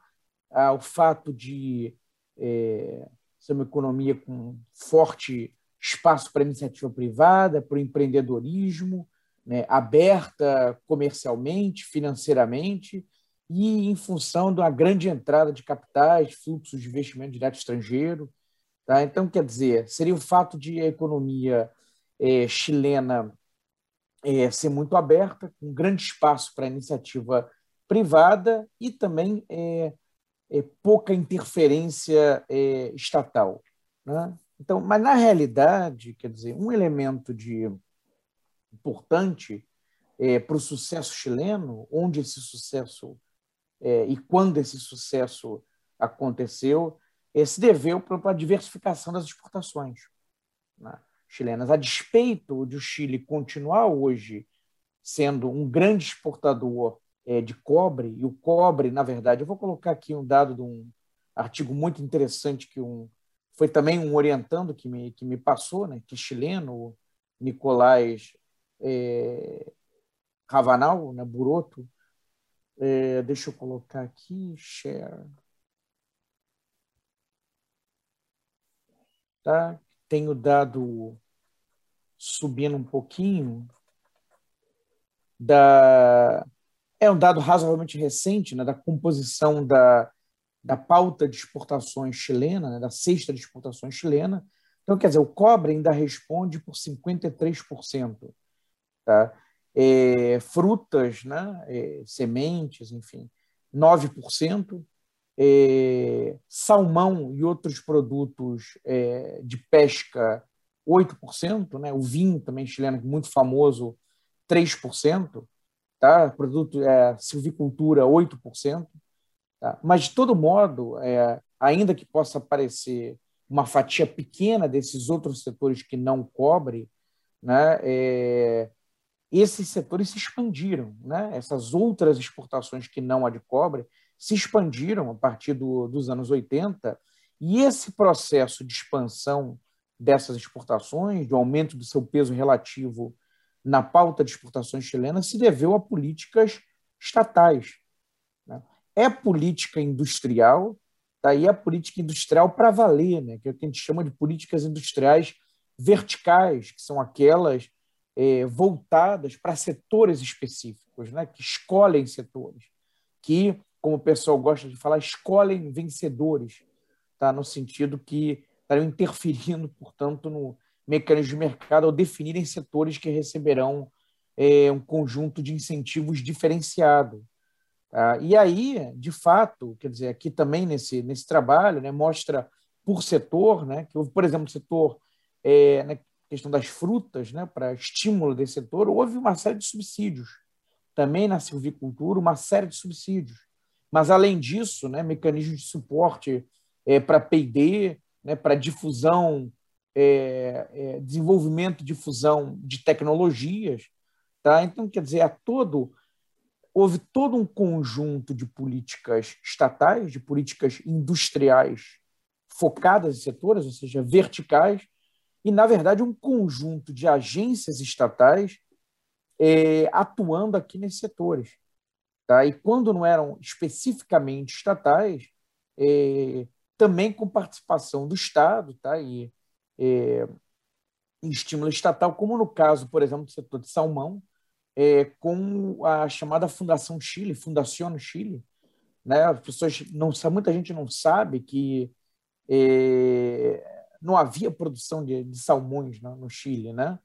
ao fato de é, ser uma economia com forte espaço para iniciativa privada, para o empreendedorismo, né, aberta comercialmente, financeiramente, e em função de uma grande entrada de capitais, fluxos de investimento direto estrangeiro. Tá? Então, quer dizer, seria o fato de a economia é, chilena é, ser muito aberta, com grande espaço para iniciativa privada e também é, é pouca interferência é, estatal. Né? Então, mas na realidade, quer dizer, um elemento de importante é, para o sucesso chileno, onde esse sucesso e quando esse sucesso aconteceu, se deveu para a diversificação das exportações né, chilenas. A despeito de o Chile continuar hoje sendo um grande exportador é, de cobre, e o cobre, na verdade, eu vou colocar aqui um dado de um artigo muito interessante que um, foi também um orientando que me, que me passou, né, que é chileno, Nicolás é, Ravanal, né, Buroto. É, deixa eu colocar aqui, share. Tá? Tenho dado subindo um pouquinho da é um dado razoavelmente recente né, da composição da, da pauta de exportações chilena, né, da cesta de exportações chilena. Então, quer dizer, o cobre ainda responde por 53%. Tá? É, frutas, né, é, sementes, enfim, 9%. É, salmão e outros produtos é, de pesca, 8%. Né? O vinho também chileno, muito famoso, 3%. Tá? Produto, é, silvicultura, 8%. Tá? Mas, de todo modo, é, ainda que possa parecer uma fatia pequena desses outros setores que não cobre, né, é, esses setores se expandiram. Né? Essas outras exportações que não a de cobre se expandiram a partir do, dos anos 80, e esse processo de expansão dessas exportações, do aumento do seu peso relativo na pauta de exportações chilenas, se deveu a políticas estatais é política industrial, daí tá? a política industrial para valer, né? que é o que a gente chama de políticas industriais verticais, que são aquelas é, voltadas para setores específicos, né? que escolhem setores, que, como o pessoal gosta de falar, escolhem vencedores, tá? no sentido que estariam interferindo, portanto, no mecanismo de mercado ao definirem setores que receberão é, um conjunto de incentivos diferenciado. Ah, e aí, de fato, quer dizer, aqui também nesse, nesse trabalho, né, mostra por setor, né, que houve, por exemplo, setor, é, na questão das frutas, né, para estímulo desse setor, houve uma série de subsídios. Também na silvicultura, uma série de subsídios. Mas, além disso, né, mecanismos de suporte é, para P&D, né, para difusão, é, é, desenvolvimento e difusão de tecnologias. Tá? Então, quer dizer, a todo houve todo um conjunto de políticas estatais, de políticas industriais focadas em setores, ou seja, verticais, e, na verdade, um conjunto de agências estatais é, atuando aqui nesses setores. Tá? E quando não eram especificamente estatais, é, também com participação do Estado tá? e é, estímulo estatal, como no caso, por exemplo, do setor de salmão, é, com a chamada Fundação Chile, Fundação Chile. Né? As pessoas não muita gente não sabe que é, não havia produção de, de salmões no, no Chile, né?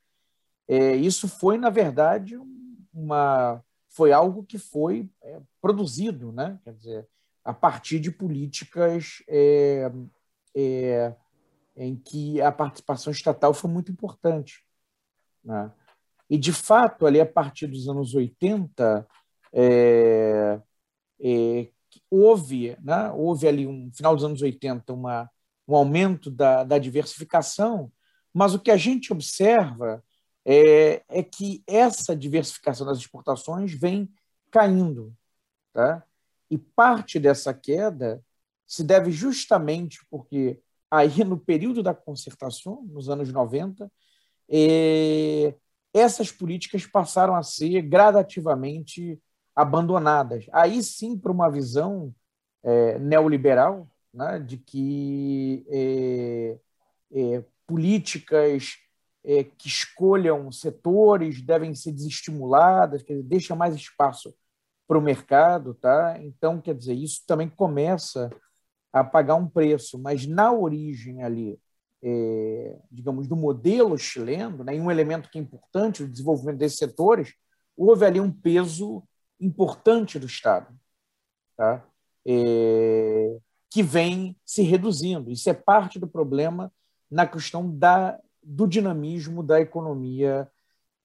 É, isso foi na verdade uma foi algo que foi é, produzido, né? Quer dizer, a partir de políticas é, é, em que a participação estatal foi muito importante. Né? E, de fato, ali a partir dos anos 80, é, é, houve, né, houve ali, um final dos anos 80, uma, um aumento da, da diversificação, mas o que a gente observa é, é que essa diversificação das exportações vem caindo. Tá? E parte dessa queda se deve justamente porque aí no período da concertação, nos anos 90, é, essas políticas passaram a ser gradativamente abandonadas. Aí sim, para uma visão é, neoliberal, né, de que é, políticas é, que escolham setores devem ser desestimuladas, quer dizer, deixa mais espaço para o mercado, tá? Então, quer dizer, isso também começa a pagar um preço, mas na origem ali, é, digamos, do modelo chileno, né, e um elemento que é importante, o desenvolvimento desses setores, houve ali um peso importante do Estado, tá? É, que vem se reduzindo. Isso é parte do problema na questão da, do dinamismo da economia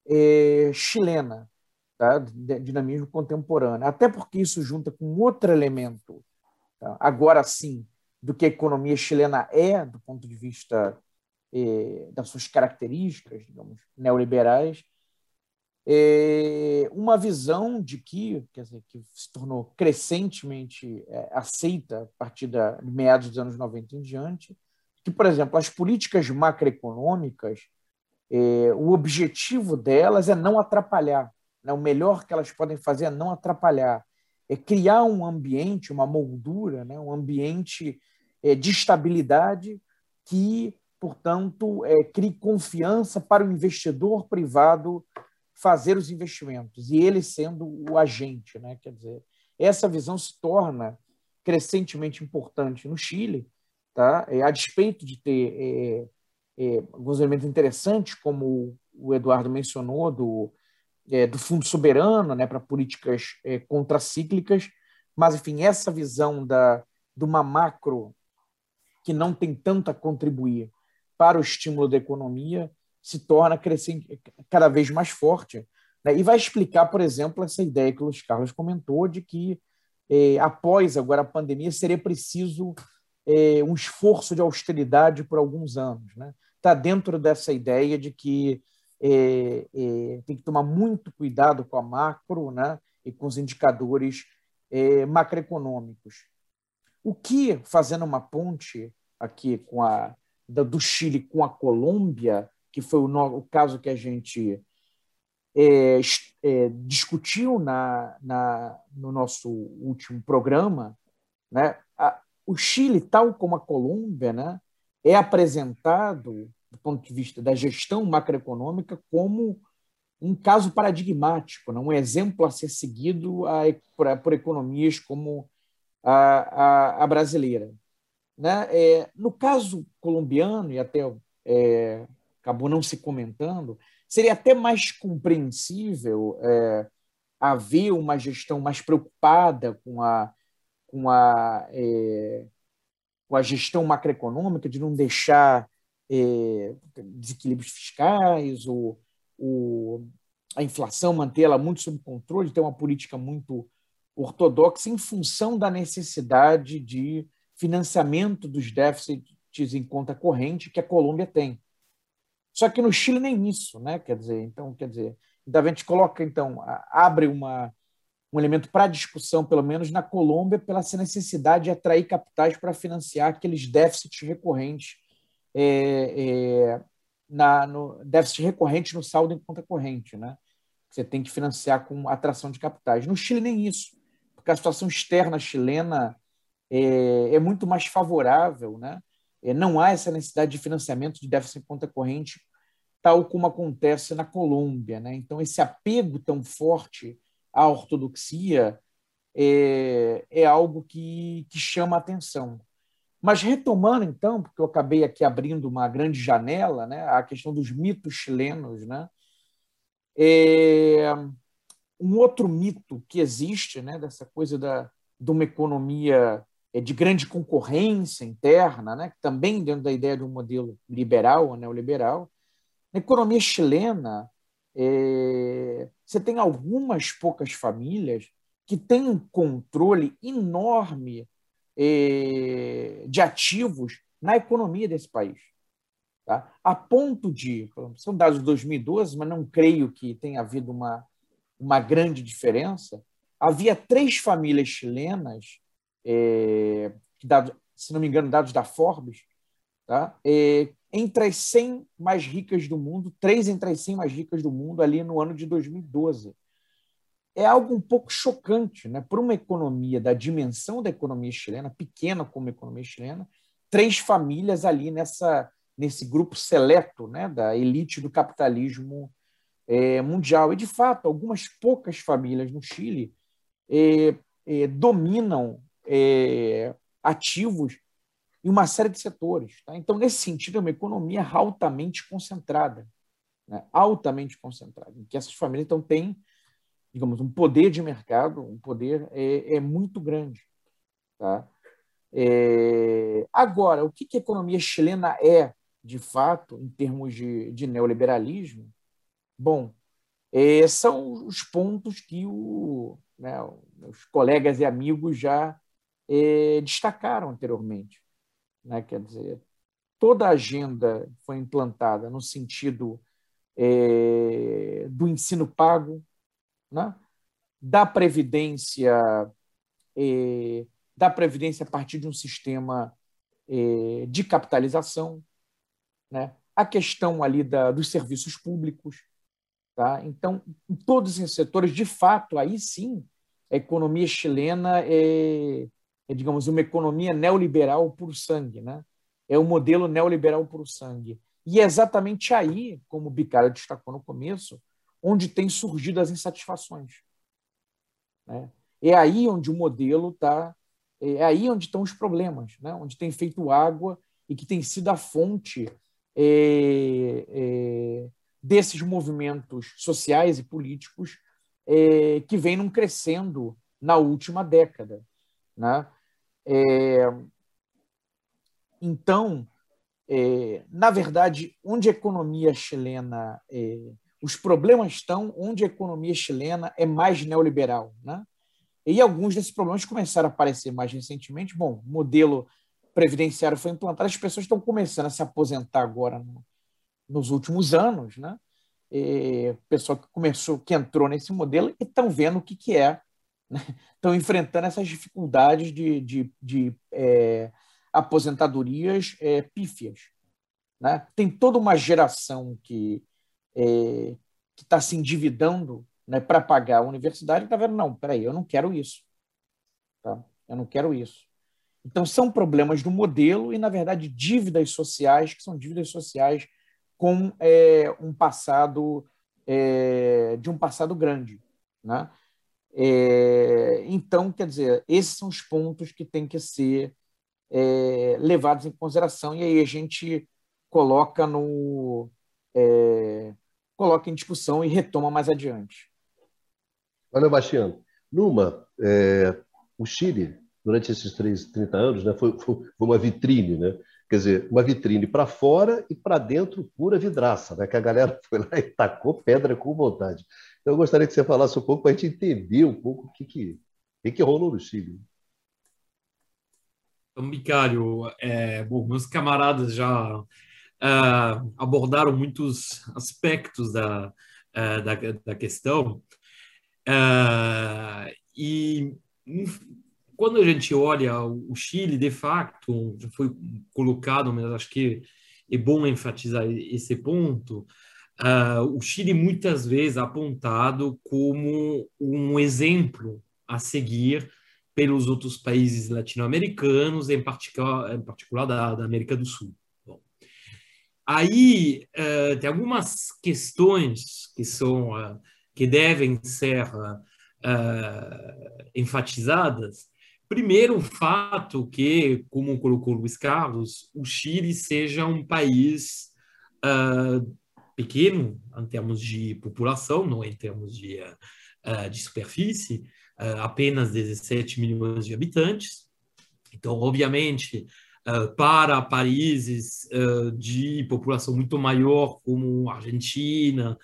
é, chilena, tá? dinamismo contemporâneo. Até porque isso junta com outro elemento, tá? agora sim, do que a economia chilena é, do ponto de vista é, das suas características, digamos, neoliberais, é uma visão de que, dizer, que se tornou crescentemente é, aceita a partir de meados dos anos 90 em diante, que, por exemplo, as políticas macroeconômicas, é, o objetivo delas é não atrapalhar. Né? O melhor que elas podem fazer é não atrapalhar, é criar um ambiente, uma moldura, né? um ambiente é, de estabilidade que, portanto, é, crie confiança para o investidor privado fazer os investimentos e ele sendo o agente, né? Quer dizer, essa visão se torna crescentemente importante no Chile, tá? É, a despeito de ter é, é, alguns elementos interessantes, como o Eduardo mencionou, do, é, do Fundo Soberano né, para políticas é, contracíclicas, mas, enfim, essa visão da, de uma macro que não tem tanto a contribuir para o estímulo da economia se torna crescente, cada vez mais forte. Né? E vai explicar, por exemplo, essa ideia que o Luiz Carlos comentou de que, é, após agora a pandemia, seria preciso é, um esforço de austeridade por alguns anos. Está né? Tá dentro dessa ideia de que é, é, tem que tomar muito cuidado com a macro né? e com os indicadores é, macroeconômicos. O que, fazendo uma ponte aqui com a, do Chile com a Colômbia, que foi o, no, o caso que a gente é, é, discutiu na, na, no nosso último programa, né? O Chile, tal como a Colômbia, né, é apresentado, do ponto de vista da gestão macroeconômica, como um caso paradigmático, né? um exemplo a ser seguido a, por, por economias como a, a, a brasileira. Né? É, no caso colombiano, e até é, acabou não se comentando, seria até mais compreensível é, haver uma gestão mais preocupada com a com a, é, com a gestão macroeconômica, de não deixar é, desequilíbrios fiscais, ou a inflação mantê-la muito sob controle, ter uma política muito ortodoxa em função da necessidade de financiamento dos déficits em conta corrente que a Colômbia tem. Só que no Chile nem isso, né? Quer dizer, então, quer dizer, então a gente coloca então abre uma um elemento para discussão, pelo menos na Colômbia, pela essa necessidade de atrair capitais para financiar aqueles déficits recorrentes é, é, na, no déficit recorrente no saldo em conta corrente, né? Você tem que financiar com atração de capitais. No Chile nem isso, porque a situação externa chilena é, é muito mais favorável, né? É, não há essa necessidade de financiamento de déficit em conta corrente, tal como acontece na Colômbia, né? Então esse apego tão forte a ortodoxia é, é algo que, que chama atenção. Mas retomando então, porque eu acabei aqui abrindo uma grande janela, né, a questão dos mitos chilenos, né, é, um outro mito que existe, né, dessa coisa da, de uma economia é, de grande concorrência interna, né, também dentro da ideia de um modelo liberal neoliberal, a economia chilena é, você tem algumas poucas famílias que têm um controle enorme é, de ativos na economia desse país. Tá? A ponto de, são dados de 2012, mas não creio que tenha havido uma, uma grande diferença, havia três famílias chilenas, é, dados, se não me engano, dados da Forbes, tá? É, entre as 100 mais ricas do mundo, três entre as 100 mais ricas do mundo, ali no ano de 2012. é algo um pouco chocante, né? Por uma economia da dimensão da economia chilena, pequena como a economia chilena, três famílias ali nessa nesse grupo seleto, né, da elite do capitalismo é, mundial. E de fato, algumas poucas famílias no Chile é, é, dominam é, ativos em uma série de setores. Tá? Então, nesse sentido, é uma economia altamente concentrada, né? altamente concentrada, em que essas famílias então têm digamos, um poder de mercado, um poder é, é muito grande. Tá? É, agora, o que, que a economia chilena é, de fato, em termos de, de neoliberalismo? Bom, é, são os pontos que o, né, os colegas e amigos já é, destacaram anteriormente. Né? Quer dizer, toda a agenda foi implantada no sentido é, do ensino pago, né? da previdência eh, da previdência a partir de um sistema eh, de capitalização, né? a questão ali da, dos serviços públicos. Tá? Então, em todos esses setores, de fato, aí sim, a economia chilena é, é digamos, uma economia neoliberal por sangue. Né? É o um modelo neoliberal por sangue. E é exatamente aí, como o Bicário destacou no começo, onde têm surgido as insatisfações. Né? É aí onde o modelo está, é aí onde estão os problemas, né? onde tem feito água e que tem sido a fonte é, é, desses movimentos sociais e políticos é, que vêm crescendo na última década. Né? É, então, é, na verdade, onde a economia chilena é, os problemas estão onde a economia chilena é mais neoliberal. Né? E alguns desses problemas começaram a aparecer mais recentemente. Bom, o modelo previdenciário foi implantado, as pessoas estão começando a se aposentar agora no, nos últimos anos, né? E, pessoal que começou, que entrou nesse modelo e estão vendo o que, que é? Estão enfrentando essas dificuldades de, de, de é, aposentadorias é, pífias. Né? Tem toda uma geração que é, está se endividando né, para pagar a universidade está vendo, não, peraí, eu não quero isso. Tá? Eu não quero isso. Então, são problemas do modelo e, na verdade, dívidas sociais, que são dívidas sociais com é, um passado, é, de um passado grande. Né? É, então, quer dizer, esses são os pontos que têm que ser é, levados em consideração, e aí a gente coloca no, é, coloca em discussão e retoma mais adiante. Olha, Bastiano, numa, é, o Chile, durante esses 30 anos, né, foi, foi uma vitrine, né? quer dizer, uma vitrine para fora e para dentro pura vidraça, né? que a galera foi lá e tacou pedra com vontade. Então, eu gostaria que você falasse um pouco para a gente entender um pouco o que, que, que, que rolou no Chile. Então, é, bom, meus camaradas já uh, abordaram muitos aspectos da, uh, da, da, questão. Uh, e quando a gente olha o Chile, de fato, foi colocado, mas acho que é bom enfatizar esse ponto. Uh, o Chile muitas vezes apontado como um exemplo a seguir pelos outros países latino-americanos, em particular, em particular da, da América do Sul. Aí uh, tem algumas questões que são uh, que devem ser uh, enfatizadas. Primeiro, o fato que, como colocou Luiz Carlos, o Chile seja um país pequeno em termos de população, não em termos de, de superfície, apenas 17 milhões de habitantes. Então, obviamente, para países de população muito maior, como Argentina,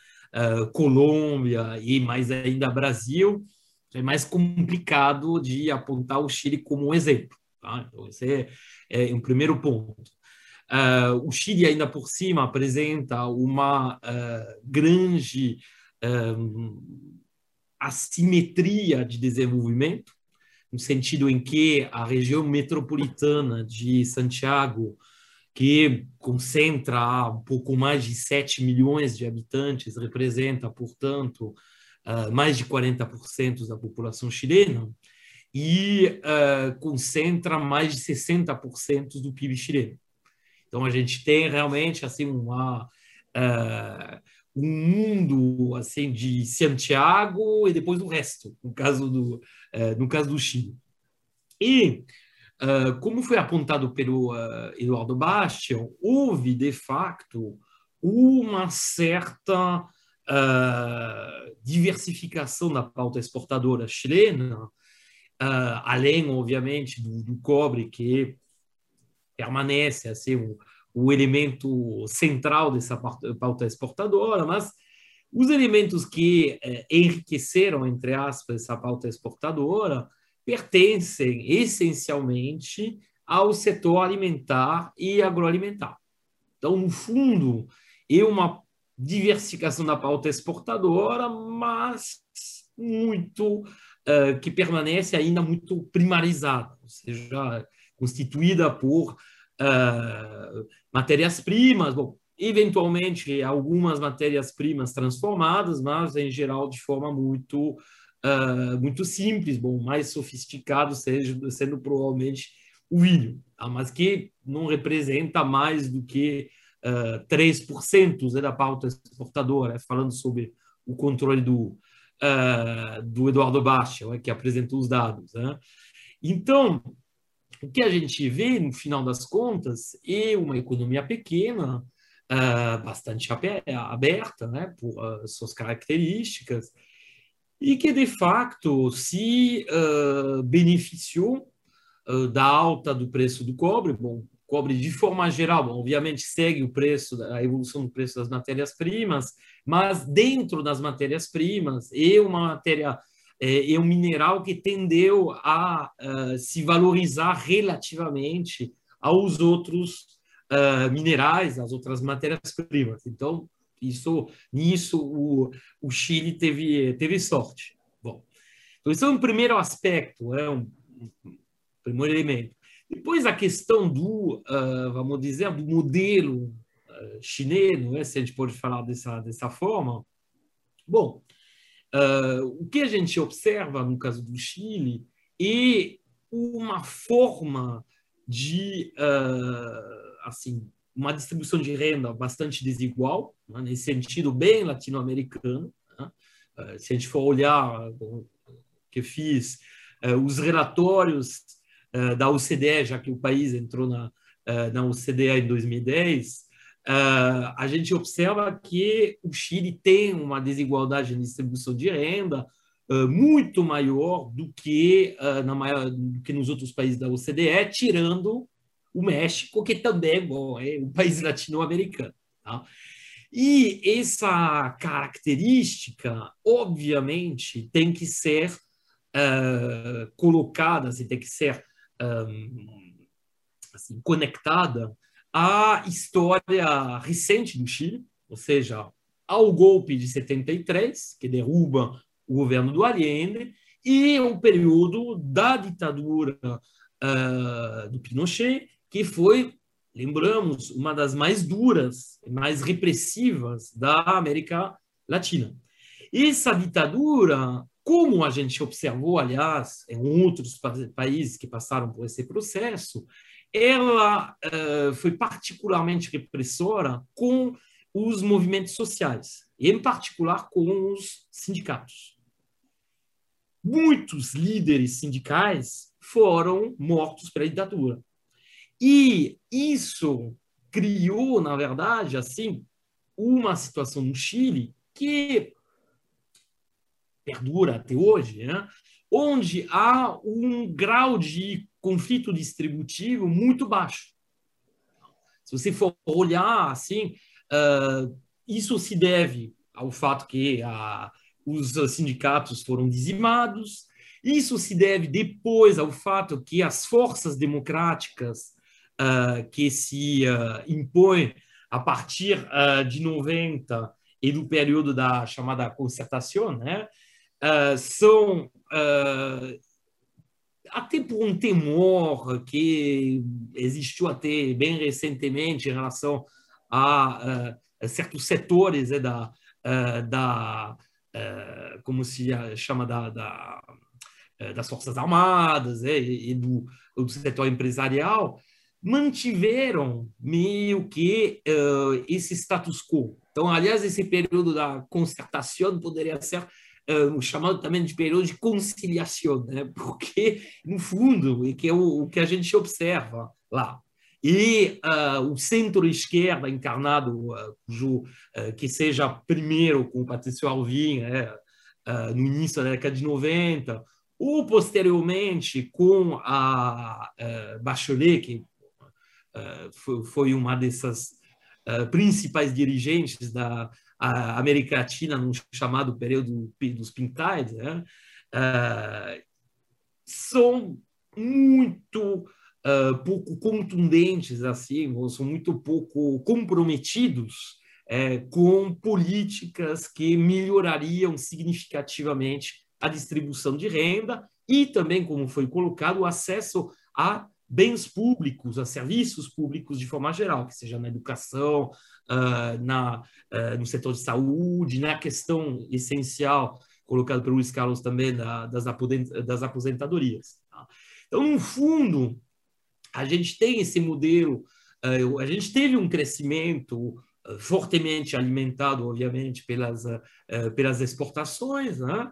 Colômbia e mais ainda Brasil, é mais complicado de apontar o Chile como um exemplo. Tá? Então, esse é, é um primeiro ponto. Uh, o Chile, ainda por cima, apresenta uma uh, grande uh, assimetria de desenvolvimento no sentido em que a região metropolitana de Santiago, que concentra um pouco mais de 7 milhões de habitantes, representa, portanto, uh, mais de 40% da população chilena e concentra mais de 60% do PIB chileno. Então a gente tem realmente assim uma uh, um mundo assim de Santiago e depois do resto, no caso do uh, no caso do Chile. E como foi apontado pelo Eduardo Bastian, houve de facto uma certa diversificação da pauta exportadora chilena, além, obviamente, do, do cobre que permanece a ser o, o elemento central dessa pauta exportadora, mas os elementos que eh, enriqueceram, entre aspas, essa pauta exportadora pertencem essencialmente ao setor alimentar e agroalimentar. Então, no fundo, é uma diversificação da pauta exportadora, mas muito uh, que permanece ainda muito primarizada, ou seja, constituída por uh, matérias-primas, bom, eventualmente algumas matérias-primas transformadas, mas em geral de forma muito uh, muito simples, bom, mais sofisticado seja sendo provavelmente o vinho, tá? mas que não representa mais do que uh, 3% da pauta exportadora, falando sobre o controle do, uh, do Eduardo Baixa, que apresentou os dados. Né? Então, que a gente vê, no final das contas, é uma economia pequena, uh, bastante aberta, né, por uh, suas características, e que, de facto, se uh, beneficiou da alta do preço do cobre. Bom, cobre, de forma geral, bom, obviamente, segue o preço, a evolução do preço das matérias-primas, mas dentro das matérias-primas, é uma matéria é, é um mineral que tendeu a uh, se valorizar relativamente aos outros uh, minerais, às outras matérias-primas. Então, isso, nisso o, o Chile teve, teve sorte. Bom, então esse é um primeiro aspecto, é um, um primeiro elemento. Depois a questão do, uh, vamos dizer, do modelo uh, chileno, né, se a gente pode falar dessa, dessa forma. Bom, Uh, o que a gente observa no caso do Chile é uma forma de uh, assim uma distribuição de renda bastante desigual, né, nesse sentido bem latino-americano. Né? Uh, se a gente for olhar o que fiz os relatórios da OCDE, já que o país entrou na, na OCDE em 2010, Uh, a gente observa que o Chile tem uma desigualdade na distribuição de renda uh, muito maior do que, uh, na maior, do que nos outros países da OCDE, tirando o México, que também bom, é um país latino-americano. Tá? E essa característica, obviamente, tem que ser colocada, assim, tem que ser um, assim, conectada a história recente do Chile, ou seja, ao golpe de 73, que derruba o governo do Allende, e o período da ditadura uh, do Pinochet, que foi, lembramos, uma das mais duras, mais repressivas da América Latina. Essa ditadura, como a gente observou, aliás, em outros países que passaram por esse processo, ela uh, foi particularmente repressora com os movimentos sociais, e em particular com os sindicatos. Muitos líderes sindicais foram mortos pela ditadura. E isso criou, na verdade, assim, uma situação no Chile que perdura até hoje, né? onde há um grau de conflito distributivo muito baixo. Se você for olhar assim, uh, isso se deve ao fato que uh, os sindicatos foram dizimados, isso se deve depois ao fato que as forças democráticas uh, que se impõem a partir de 90 e do período da chamada concertação, né, são até por um temor que existiu até bem recentemente em relação a, a certos setores né, da, da, como se chama da, da das Forças Armadas é, e do, do setor empresarial, mantiveram meio que uh, esse status quo. Então, aliás, esse período da concertação poderia ser uh, chamado também de período de conciliação, né? porque, no fundo, é que é o, o que a gente observa lá. E uh, o centro-esquerda encarnado, cujo, que seja primeiro com o Patrício Alvim, né? no início da década de 90, ou posteriormente com a Bachelet, que foi uma dessas principais dirigentes da América Latina no chamado período dos Pintais, né? Eh, são muito pouco contundentes assim, ou são muito pouco comprometidos com políticas que melhorariam significativamente a distribuição de renda e também, como foi colocado, o acesso a bens públicos, a serviços públicos de forma geral, que seja na educação, uh, na, uh, no setor de saúde, na questão essencial colocada pelo Luiz Carlos também da, das, das aposentadorias. Tá? Então, no fundo, a gente tem esse modelo, uh, a gente teve um crescimento fortemente alimentado, obviamente, pelas, pelas exportações, né?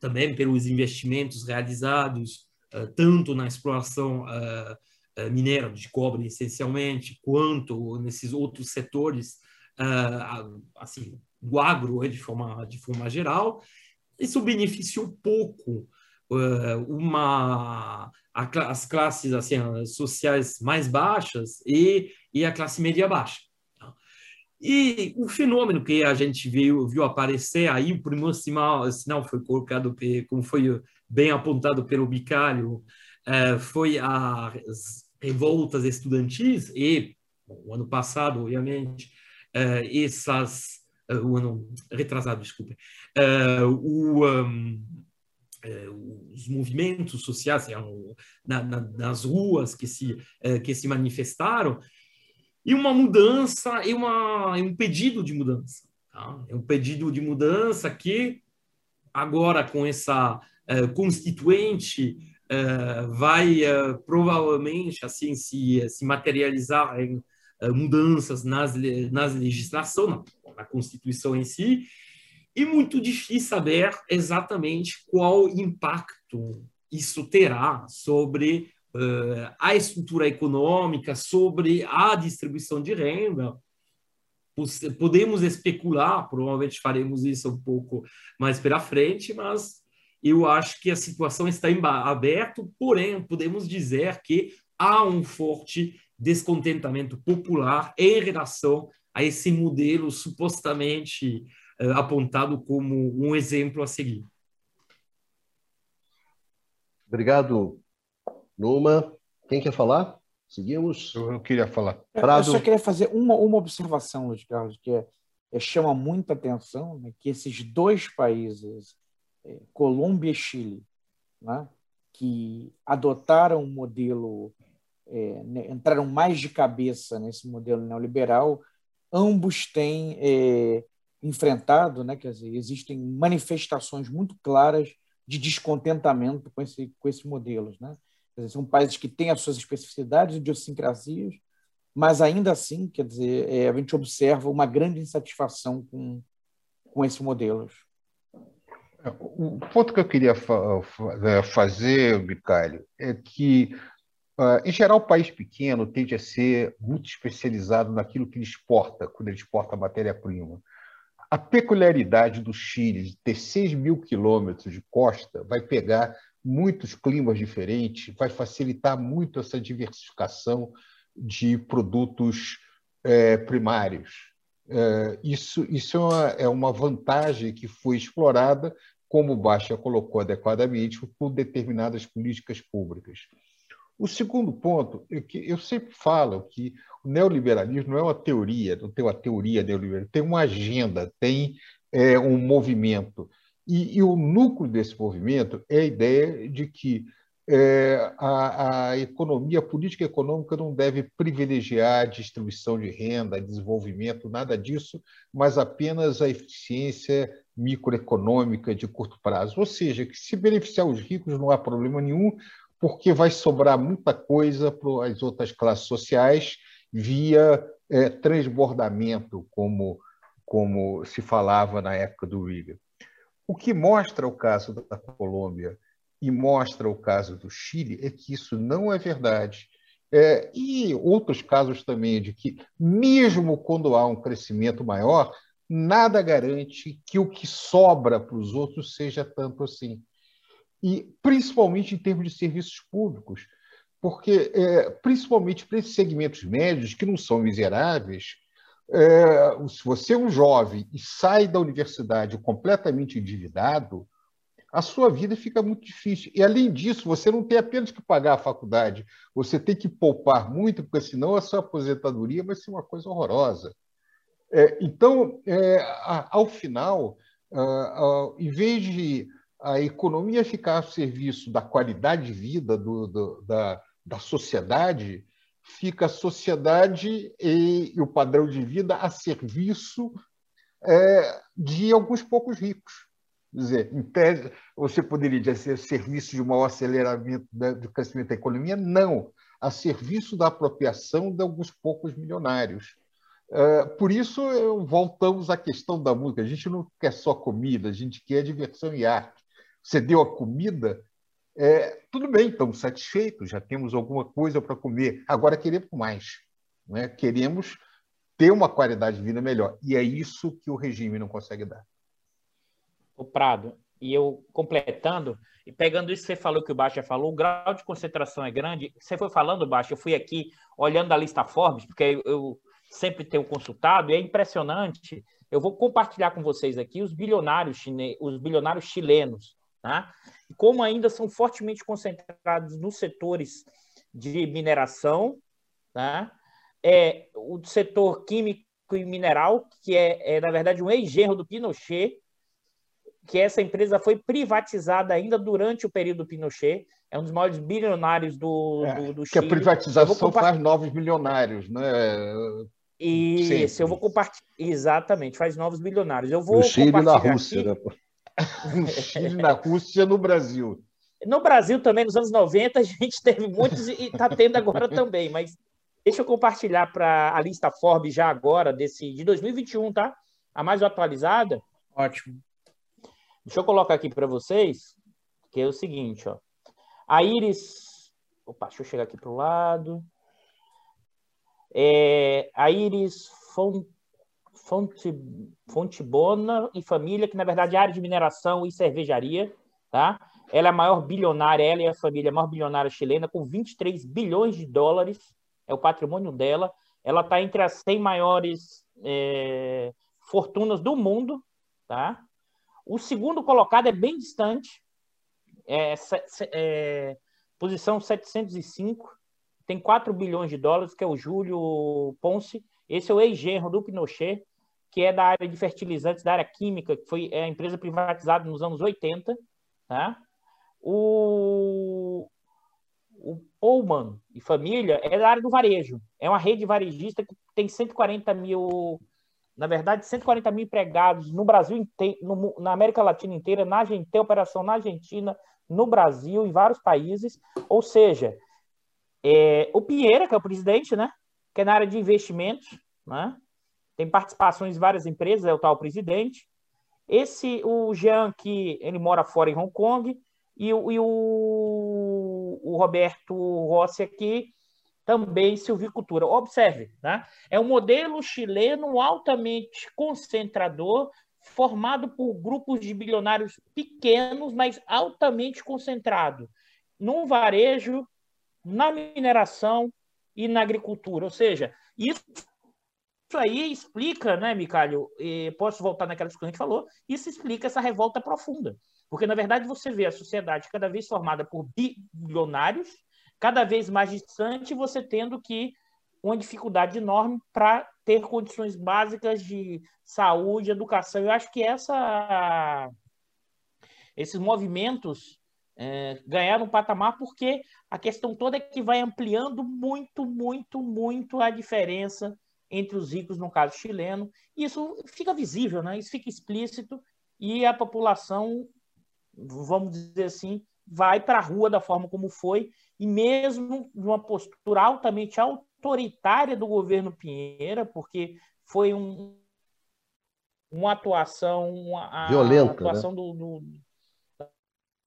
também pelos investimentos realizados tanto na exploração eh, eh, mineira de cobre, essencialmente, quanto nesses outros setores, assim, do agro, de forma, de forma geral. Isso beneficiou pouco uma as classes assim sociais mais baixas e, e a classe média baixa e o fenômeno que a gente viu, viu aparecer aí o primeiro sinal, sinal foi colocado como foi bem apontado pelo Bicalho, uh, foi as revoltas estudantis e, bom, o ano passado, obviamente, uh, essas, uh, o ano retrasado, desculpe, o, um, os movimentos sociais na, na, nas ruas que se, que se manifestaram, e uma mudança e uma, um pedido de mudança. Tá? É um pedido de mudança que, agora com essa constituinte uh, vai uh, provavelmente assim se, se materializar em mudanças nas, nas legislação, na, na Constituição em si, e muito difícil saber exatamente qual impacto isso terá sobre uh, a estrutura econômica, sobre a distribuição de renda. Podemos especular, provavelmente faremos isso um pouco mais para frente, mas eu acho que a situação está em aberto, porém, podemos dizer que há um forte descontentamento popular em relação a esse modelo supostamente uh, apontado como um exemplo a seguir. Obrigado, Numa. Quem quer falar? Seguimos. Eu queria falar. Prado. Eu só queria fazer uma, uma observação, Luiz Carlos, que é, é, chama muita atenção, né, que esses dois países Colômbia e Chile, né, que adotaram um modelo, é, né, entraram mais de cabeça nesse modelo neoliberal, ambos têm é, enfrentado, né, quer dizer, existem manifestações muito claras de descontentamento com, esse, com esses modelos. Né? Dizer, são países que têm as suas especificidades, idiosincrasias, mas ainda assim, quer dizer, é, a gente observa uma grande insatisfação com, com esses modelos. O ponto que eu queria é, fazer, Bicalho, é que, ah, em geral, o país pequeno tende a ser muito especializado naquilo que ele exporta, quando ele exporta matéria-prima. A peculiaridade do Chile de ter 6 mil quilômetros de costa vai pegar muitos climas diferentes, vai facilitar muito essa diversificação de produtos é, primários. É, isso, isso é, uma, é uma vantagem que foi explorada, como o Baixa colocou adequadamente, por determinadas políticas públicas. O segundo ponto é que eu sempre falo que o neoliberalismo não é uma teoria, não tem uma teoria neoliberal, tem uma agenda, tem é, um movimento. E, e, o núcleo desse movimento é a ideia de que é, a, a, economia, a política econômica não deve privilegiar a distribuição de renda, desenvolvimento, nada disso, mas apenas a eficiência microeconômica de curto prazo. Ou seja, que se beneficiar os ricos não há problema nenhum, porque vai sobrar muita coisa para as outras classes sociais via é, transbordamento, como, como se falava na época do Reagan. O que mostra o caso da Colômbia e mostra o caso do Chile é que isso não é verdade. É, e outros casos também de que, mesmo quando há um crescimento maior, nada garante que o que sobra para os outros seja tanto assim. E principalmente em termos de serviços públicos, porque, é, principalmente para esses segmentos médios, que não são miseráveis, é, se você é um jovem e sai da universidade completamente endividado, a sua vida fica muito difícil. E, além disso, você não tem apenas que pagar a faculdade, você tem que poupar muito, porque senão a sua aposentadoria vai ser uma coisa horrorosa. É, então, é, ao final, em vez de a economia ficar a serviço da qualidade de vida do, do, da, da sociedade, fica a sociedade e, e, o padrão de vida a serviço é, de alguns poucos ricos. Dizer, em tese, você poderia dizer serviço de maior aceleramento do crescimento da economia? Não, a serviço da apropriação de alguns poucos milionários. É, por isso, voltamos à questão da música. A gente não quer só comida, a gente quer diversão e arte. Você deu a comida, é, tudo bem, estamos satisfeitos, já temos alguma coisa para comer. Agora queremos mais. Né? Queremos ter uma qualidade de vida melhor. E é isso que o regime não consegue dar o Prado, e eu completando, e pegando isso que você falou, que o Baixa falou, o grau de concentração é grande. Você foi falando, Baixa, eu fui aqui olhando a lista Forbes, porque eu sempre tenho consultado, e é impressionante. Eu vou compartilhar com vocês aqui os bilionários, chine... os bilionários chilenos, tá? como ainda são fortemente concentrados nos setores de mineração, tá? é, o setor químico e mineral, que é, é na verdade, um ex-genro do Pinochet, que essa empresa foi privatizada ainda durante o período Pinochet, é um dos maiores bilionários do, é, do, do Chile. Que a privatização faz novos milionários, né? Isso, Sempre. eu vou compartilhar. Exatamente, faz novos bilionários. Eu vou no Chile e na Rússia, aqui... né? No Chile, na Rússia no Brasil. No Brasil também, nos anos 90, a gente teve muitos e está tendo agora também, mas deixa eu compartilhar para a lista Forbes já agora, desse de 2021, tá? A mais atualizada. Ótimo. Deixa eu colocar aqui para vocês, que é o seguinte, ó. A Iris... Opa, deixa eu chegar aqui para o lado. É, a Iris Fonte, Fontebona e família, que na verdade é área de mineração e cervejaria, tá? Ela é a maior bilionária, ela e a família maior bilionária chilena, com 23 bilhões de dólares, é o patrimônio dela. Ela está entre as 100 maiores é, fortunas do mundo, tá? O segundo colocado é bem distante, é, é, posição 705, tem 4 bilhões de dólares, que é o Júlio Ponce. Esse é o ex-genro do Pinochet, que é da área de fertilizantes, da área química, que foi é, a empresa privatizada nos anos 80. Tá? O, o Pullman e família é da área do varejo. É uma rede varejista que tem 140 mil na verdade, 140 mil empregados no Brasil inteiro, na América Latina inteira, na Argentina, operação na Argentina, no Brasil, em vários países. Ou seja, é, o Pinheira, que é o presidente, né? Que é na área de investimentos, né? Tem participações em várias empresas, é o tal presidente. Esse, o Jean, que ele mora fora em Hong Kong, e, e o, o Roberto Rossi aqui, também silvicultura. Observe, né? é um modelo chileno altamente concentrador, formado por grupos de bilionários pequenos, mas altamente concentrado no varejo, na mineração e na agricultura. Ou seja, isso isso aí explica, né, Micalho? Posso voltar naquela que a gente falou? Isso explica essa revolta profunda. Porque, na verdade, você vê a sociedade cada vez formada por bilionários cada vez mais distante, você tendo que uma dificuldade enorme para ter condições básicas de saúde, educação. Eu acho que essa, esses movimentos é, ganhar um patamar, porque a questão toda é que vai ampliando muito, muito, muito a diferença entre os ricos, no caso chileno. E isso fica visível, né? isso fica explícito, e a população, vamos dizer assim, vai para a rua da forma como foi, e mesmo numa postura altamente autoritária do governo Pinheira, porque foi um, uma atuação uma, violenta, a atuação né? do, do,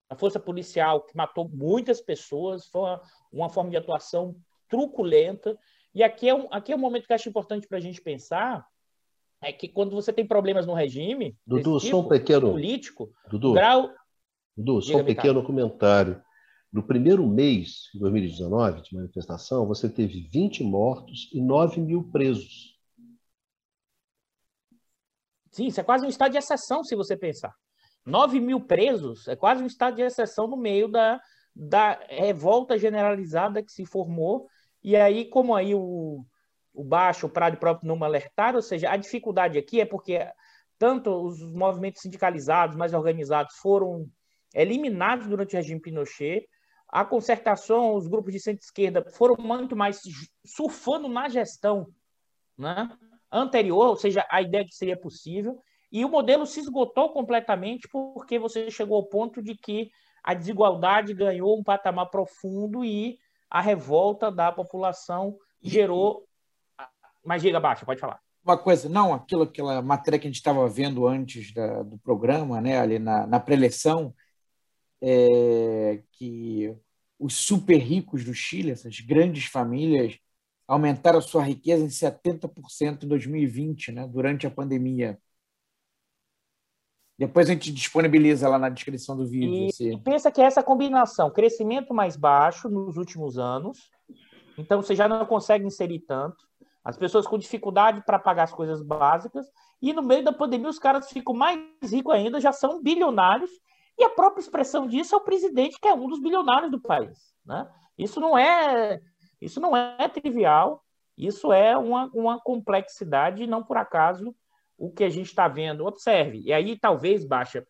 da força policial que matou muitas pessoas, foi uma, uma forma de atuação truculenta. E aqui é um, aqui é um momento que eu acho importante para a gente pensar, é que quando você tem problemas no regime, Dudu, tipo, só um pequeno político, Dudu, grau, Dudu, só um pequeno comentário. No primeiro mês de 2019, de manifestação, você teve 20 mortos e 9 mil presos. Sim, isso é quase um estado de exceção, se você pensar. 9 mil presos é quase um estado de exceção no meio da, da revolta generalizada que se formou. E aí, como aí o, o Baixo, o Prado próprio Numa alertaram, ou seja, a dificuldade aqui é porque tanto os movimentos sindicalizados, mais organizados, foram eliminados durante o regime Pinochet, a concertação, os grupos de centro-esquerda foram muito mais surfando na gestão né, anterior, ou seja, a ideia que seria possível, e o modelo se esgotou completamente porque você chegou ao ponto de que a desigualdade ganhou um patamar profundo e a revolta da população gerou. Mas diga, Baixa, pode falar. Uma coisa, não, aquilo, aquela matéria que a gente estava vendo antes da, do programa, né, ali na, na pré-eleição, é, que os super ricos do Chile, essas grandes famílias, aumentaram a sua riqueza em 70% em 2020, né, durante a pandemia. Depois a gente disponibiliza lá na descrição do vídeo. E, esse... e pensa que essa combinação, crescimento mais baixo nos últimos anos, então você já não consegue inserir tanto, as pessoas com dificuldade para pagar as coisas básicas, e no meio da pandemia os caras ficam mais ricos ainda, já são bilionários, e a própria expressão disso é o presidente, que é um dos bilionários do país. Né? Isso não é isso não é trivial, isso é uma, uma complexidade, não por acaso o que a gente está vendo. Observe, e aí talvez, Baixa,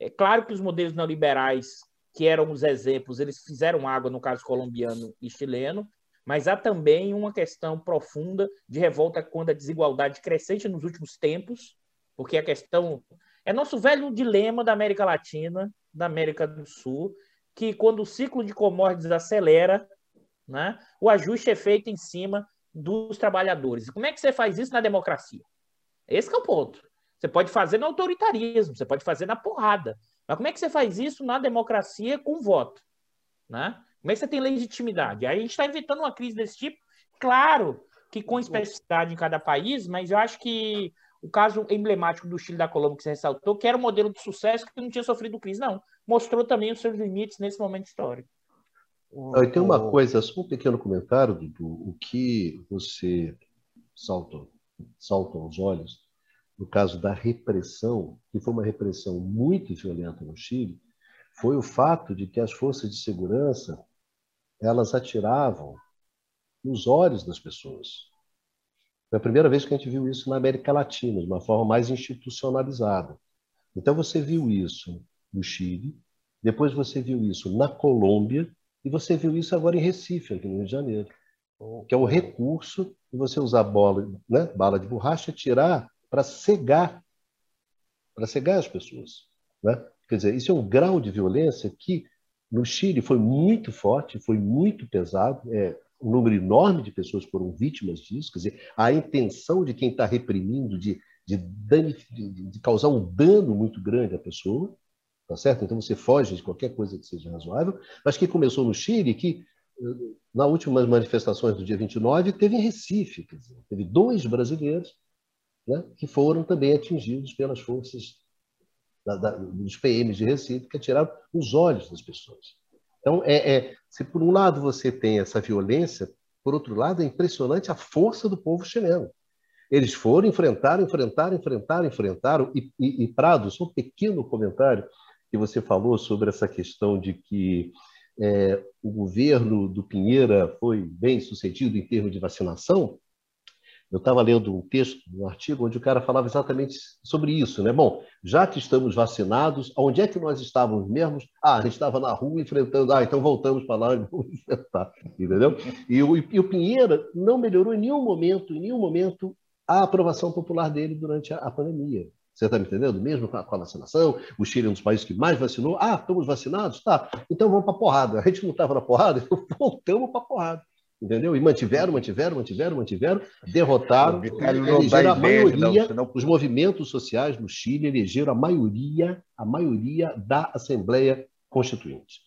é claro que os modelos neoliberais, que eram os exemplos, eles fizeram água no caso colombiano e chileno, mas há também uma questão profunda de revolta contra a desigualdade crescente nos últimos tempos, porque a questão é nosso velho dilema da América Latina, da América do Sul, que quando o ciclo de commodities acelera, né, o ajuste é feito em cima dos trabalhadores. E como é que você faz isso na democracia? Esse é o ponto. Você pode fazer no autoritarismo, você pode fazer na porrada. Mas como é que você faz isso na democracia com voto? Né? Como é que você tem legitimidade? Aí a gente está evitando uma crise desse tipo, claro que com especificidade em cada país, mas eu acho que o caso emblemático do Chile da Colômbia que você ressaltou, que era um modelo de sucesso que não tinha sofrido crise, não. Mostrou também os seus limites nesse momento histórico. E tem uma coisa, só um pequeno comentário, Dudu, o que você salta, salta aos olhos, no caso da repressão, que foi uma repressão muito violenta no Chile, foi o fato de que as forças de segurança elas atiravam nos olhos das pessoas. Foi a primeira vez que a gente viu isso na América Latina, de uma forma mais institucionalizada. Então você viu isso no Chile, depois você viu isso na Colômbia e você viu isso agora em Recife, aqui no Rio de Janeiro, que é o recurso de você usar bola, né, bala de borracha tirar para cegar, para cegar as pessoas, né? Quer dizer, isso é um grau de violência que no Chile foi muito forte, foi muito pesado. É, um número enorme de pessoas foram vítimas disso, quer dizer, a intenção de quem está reprimindo de, de, de, de, causar um dano muito grande à pessoa, tá certo? Então você foge de qualquer coisa que seja razoável, mas que começou no Chile, que na últimas manifestações do dia 29 teve em Recife, quer dizer, teve dois brasileiros né, que foram também atingidos pelas forças da, da, dos PMs de Recife, que atiraram os olhos das pessoas. Então, é, é, se por um lado você tem essa violência, por outro lado é impressionante a força do povo chileno. Eles foram, enfrentaram, enfrentaram, enfrentaram, enfrentaram. E, e, e Prado, só um pequeno comentário que você falou sobre essa questão de que é, o governo do Pinheira foi bem sucedido em termos de vacinação. Eu estava lendo um texto, um artigo, onde o cara falava exatamente sobre isso, né? Bom, já que estamos vacinados, onde é que nós estávamos mesmo? Ah, a gente estava na rua enfrentando, ah, então voltamos para lá e vamos enfrentar, entendeu? E o, e o Pinheira não melhorou em nenhum momento, em nenhum momento, a aprovação popular dele durante a, a pandemia. Você está me entendendo? Mesmo com a, com a, vacinação, o Chile é um dos países que mais vacinou. Ah, estamos vacinados? Tá, então vamos para a porrada. A gente não estava na porrada, então voltamos para a porrada. Entendeu? E mantiveram, mantiveram, mantiveram, mantiveram, derrotaram, elegeram a maioria, os movimentos sociais no Chile elegeram a maioria, a maioria da Assembleia Constituinte.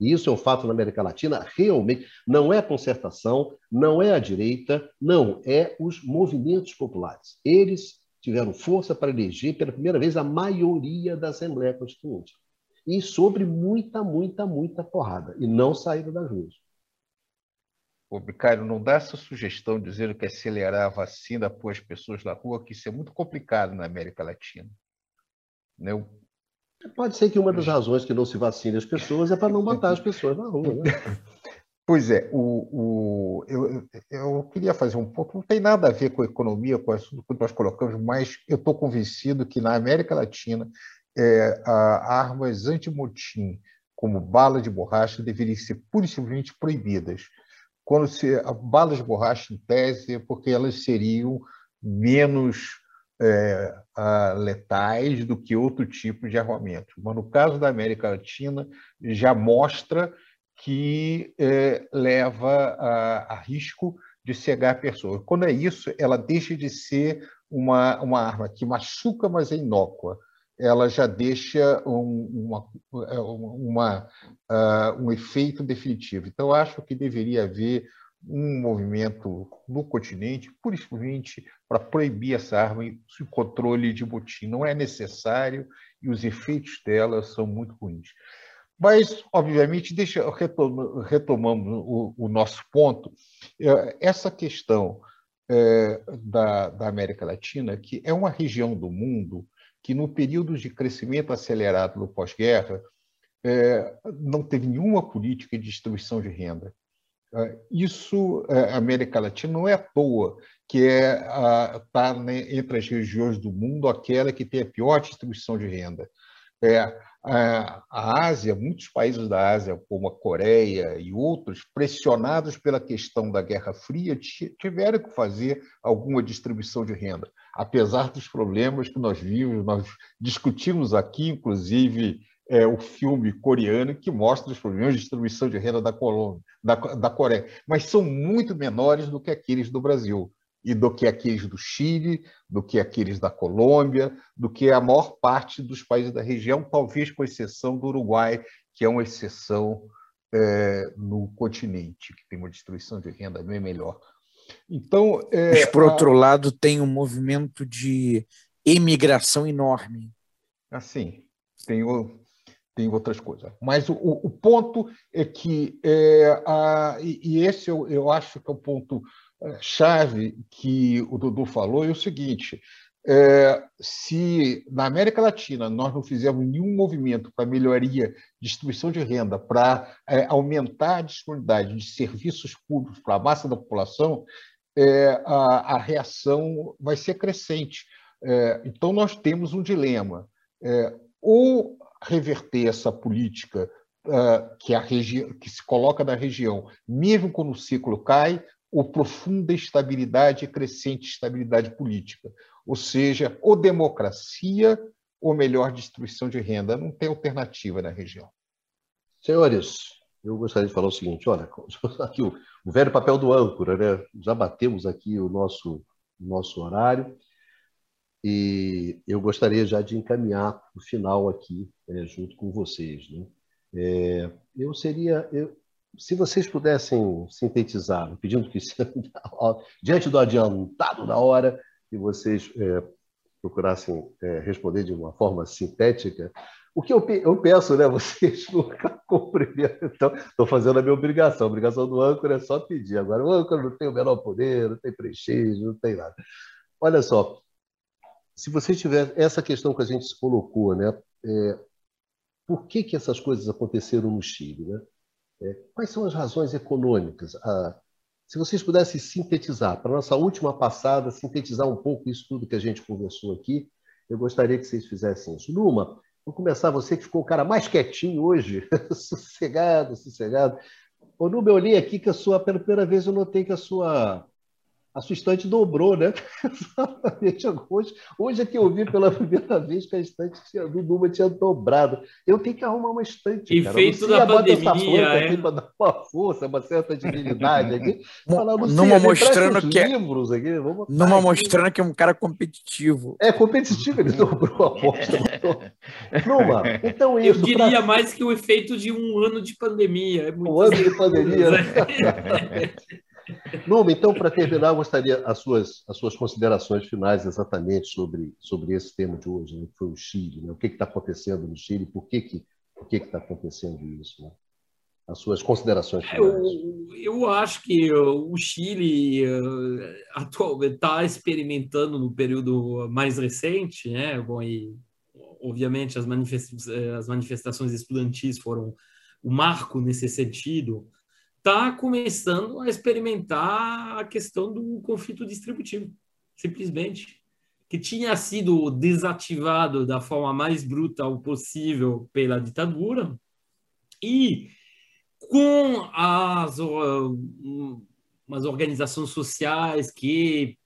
E isso é um fato na América Latina, realmente. Não é concertação, não é a direita, não, é os movimentos populares. Eles tiveram força para eleger pela primeira vez a maioria da Assembleia Constituinte. E sobre muita, muita, muita porrada. E não saíram das ruas. Ô, Bicário, não dá essa sugestão dizendo que acelerar a vacina pôr as pessoas na rua, que isso é muito complicado na América Latina. Né? Pode ser que uma das razões que não se vacine as pessoas é para não botar as pessoas na rua. Né? Pois é, o, o, eu, eu queria fazer um ponto, não tem nada a ver com a economia, com assunto que nós colocamos, mas eu estou convencido que na América Latina é, armas antimotim, como bala de borracha, deveriam ser pura e simplesmente proibidas quando se balas de borracha em tese porque elas seriam menos é, letais do que outro tipo de armamento. Mas no caso da América Latina já mostra que é, leva a, a, risco de cegar a pessoa. Quando é isso, ela deixa de ser uma, uma arma que machuca, mas é inócua ela já deixa um, uma, uma, uh, um efeito definitivo. Então, acho que deveria haver um movimento no continente, puramente para proibir essa arma e o controle de botim. Não é necessário e os efeitos dela são muito ruins. Mas, obviamente, deixa retomamos o, o nosso ponto. É, essa questão é, da, da América Latina, que é uma região do mundo que no período de crescimento acelerado no pós-guerra, é, não teve nenhuma política de distribuição de renda. É, isso, é, a América Latina, não é à toa que é, tá, né, entre as regiões do mundo aquela que tem a pior distribuição de renda. É, a, Ásia, muitos países da Ásia, como a Coreia e outros, pressionados pela questão da Guerra Fria, tiveram que fazer alguma distribuição de renda. Apesar dos problemas que nós vimos, nós discutimos aqui, inclusive, é, o filme coreano que mostra os problemas de distribuição de renda da, Colômbia, da, da Coreia, mas são muito menores do que aqueles do Brasil e do que aqueles do Chile, do que aqueles da Colômbia, do que a maior parte dos países da região, talvez com exceção do Uruguai, que é uma exceção é, no continente, que tem uma distribuição de renda bem melhor. Então, é, Mas, por outro a... lado, tem um movimento de emigração enorme. Assim, tem, tem outras coisas. Mas o, o ponto é que, é, a, e, e esse eu, eu acho que é o ponto chave que o Dudu falou, é o seguinte: é, se na América Latina nós não fizermos nenhum movimento para melhoria de distribuição de renda, para é, aumentar a disponibilidade de serviços públicos para a massa da população, é, a, a, reação vai ser crescente. É, então, nós temos um dilema. É, ou reverter essa política é, que, que se coloca na região, mesmo quando o ciclo cai, ou profunda estabilidade e crescente estabilidade política ou seja, ou democracia ou melhor distribuição de renda. Não tem alternativa na região. Senhores, eu gostaria de falar o seguinte: olha, aqui o, o velho papel do âncora, né? Já batemos aqui o nosso, nosso horário e eu gostaria já de encaminhar o final aqui é, junto com vocês. Né? É, eu seria, eu, se vocês pudessem sintetizar, pedindo que diante do adiantado da hora, que vocês é, procurassem é, responder de uma forma sintética. O que eu, eu peço, né? Vocês nunca cumprimentam. Então, estou fazendo a minha obrigação. A obrigação do âncora é só pedir. Agora, o âncora não tem o menor poder, não tem prestígio, não tem nada. Olha só, se você tiver essa questão que a gente se colocou, né? É, por que, que essas coisas aconteceram no Chile? Né? É, quais são as razões econômicas? A, Se vocês pudessem sintetizar, para a nossa última passada, sintetizar um pouco isso tudo que a gente conversou aqui, eu gostaria que vocês fizessem isso. Numa, vou começar você que ficou o cara mais quietinho hoje, sossegado, sossegado. Ô, Numa, eu olhei aqui que a sua, pela primeira vez eu notei que a sua a sua estante dobrou, né? Exatamente. Hoje, hoje é que eu vi pela primeira vez que a estante do Numa tinha dobrado. Eu tenho que arrumar uma estante. Efeito da pandemia. É. Aqui para dar uma força, uma certa dignidade aqui. Falar, numa mostrando que é livros aqui. numa mostrando que é um cara competitivo. É competitivo, ele dobrou a aposta. numa, então isso. Eu diria pra... mais que o efeito de um ano de pandemia. É um ano de pandemia. Né? Numa, então, para terminar, eu gostaria as suas, as suas considerações finais exatamente sobre, sobre esse tema de hoje, né, que foi o Chile. Né? O que está acontecendo no Chile? Por que que por que está acontecendo isso? Né? As suas considerações finais. Eu, eu acho que o Chile uh, atualmente está experimentando no período mais recente, né? Bom, e obviamente as, manifestações, as manifestações estudantis foram o marco nesse sentido está começando a experimentar a questão do conflito distributivo, simplesmente, que tinha sido desativado da forma mais brutal possível pela ditadura. E com as, as organizações sociais que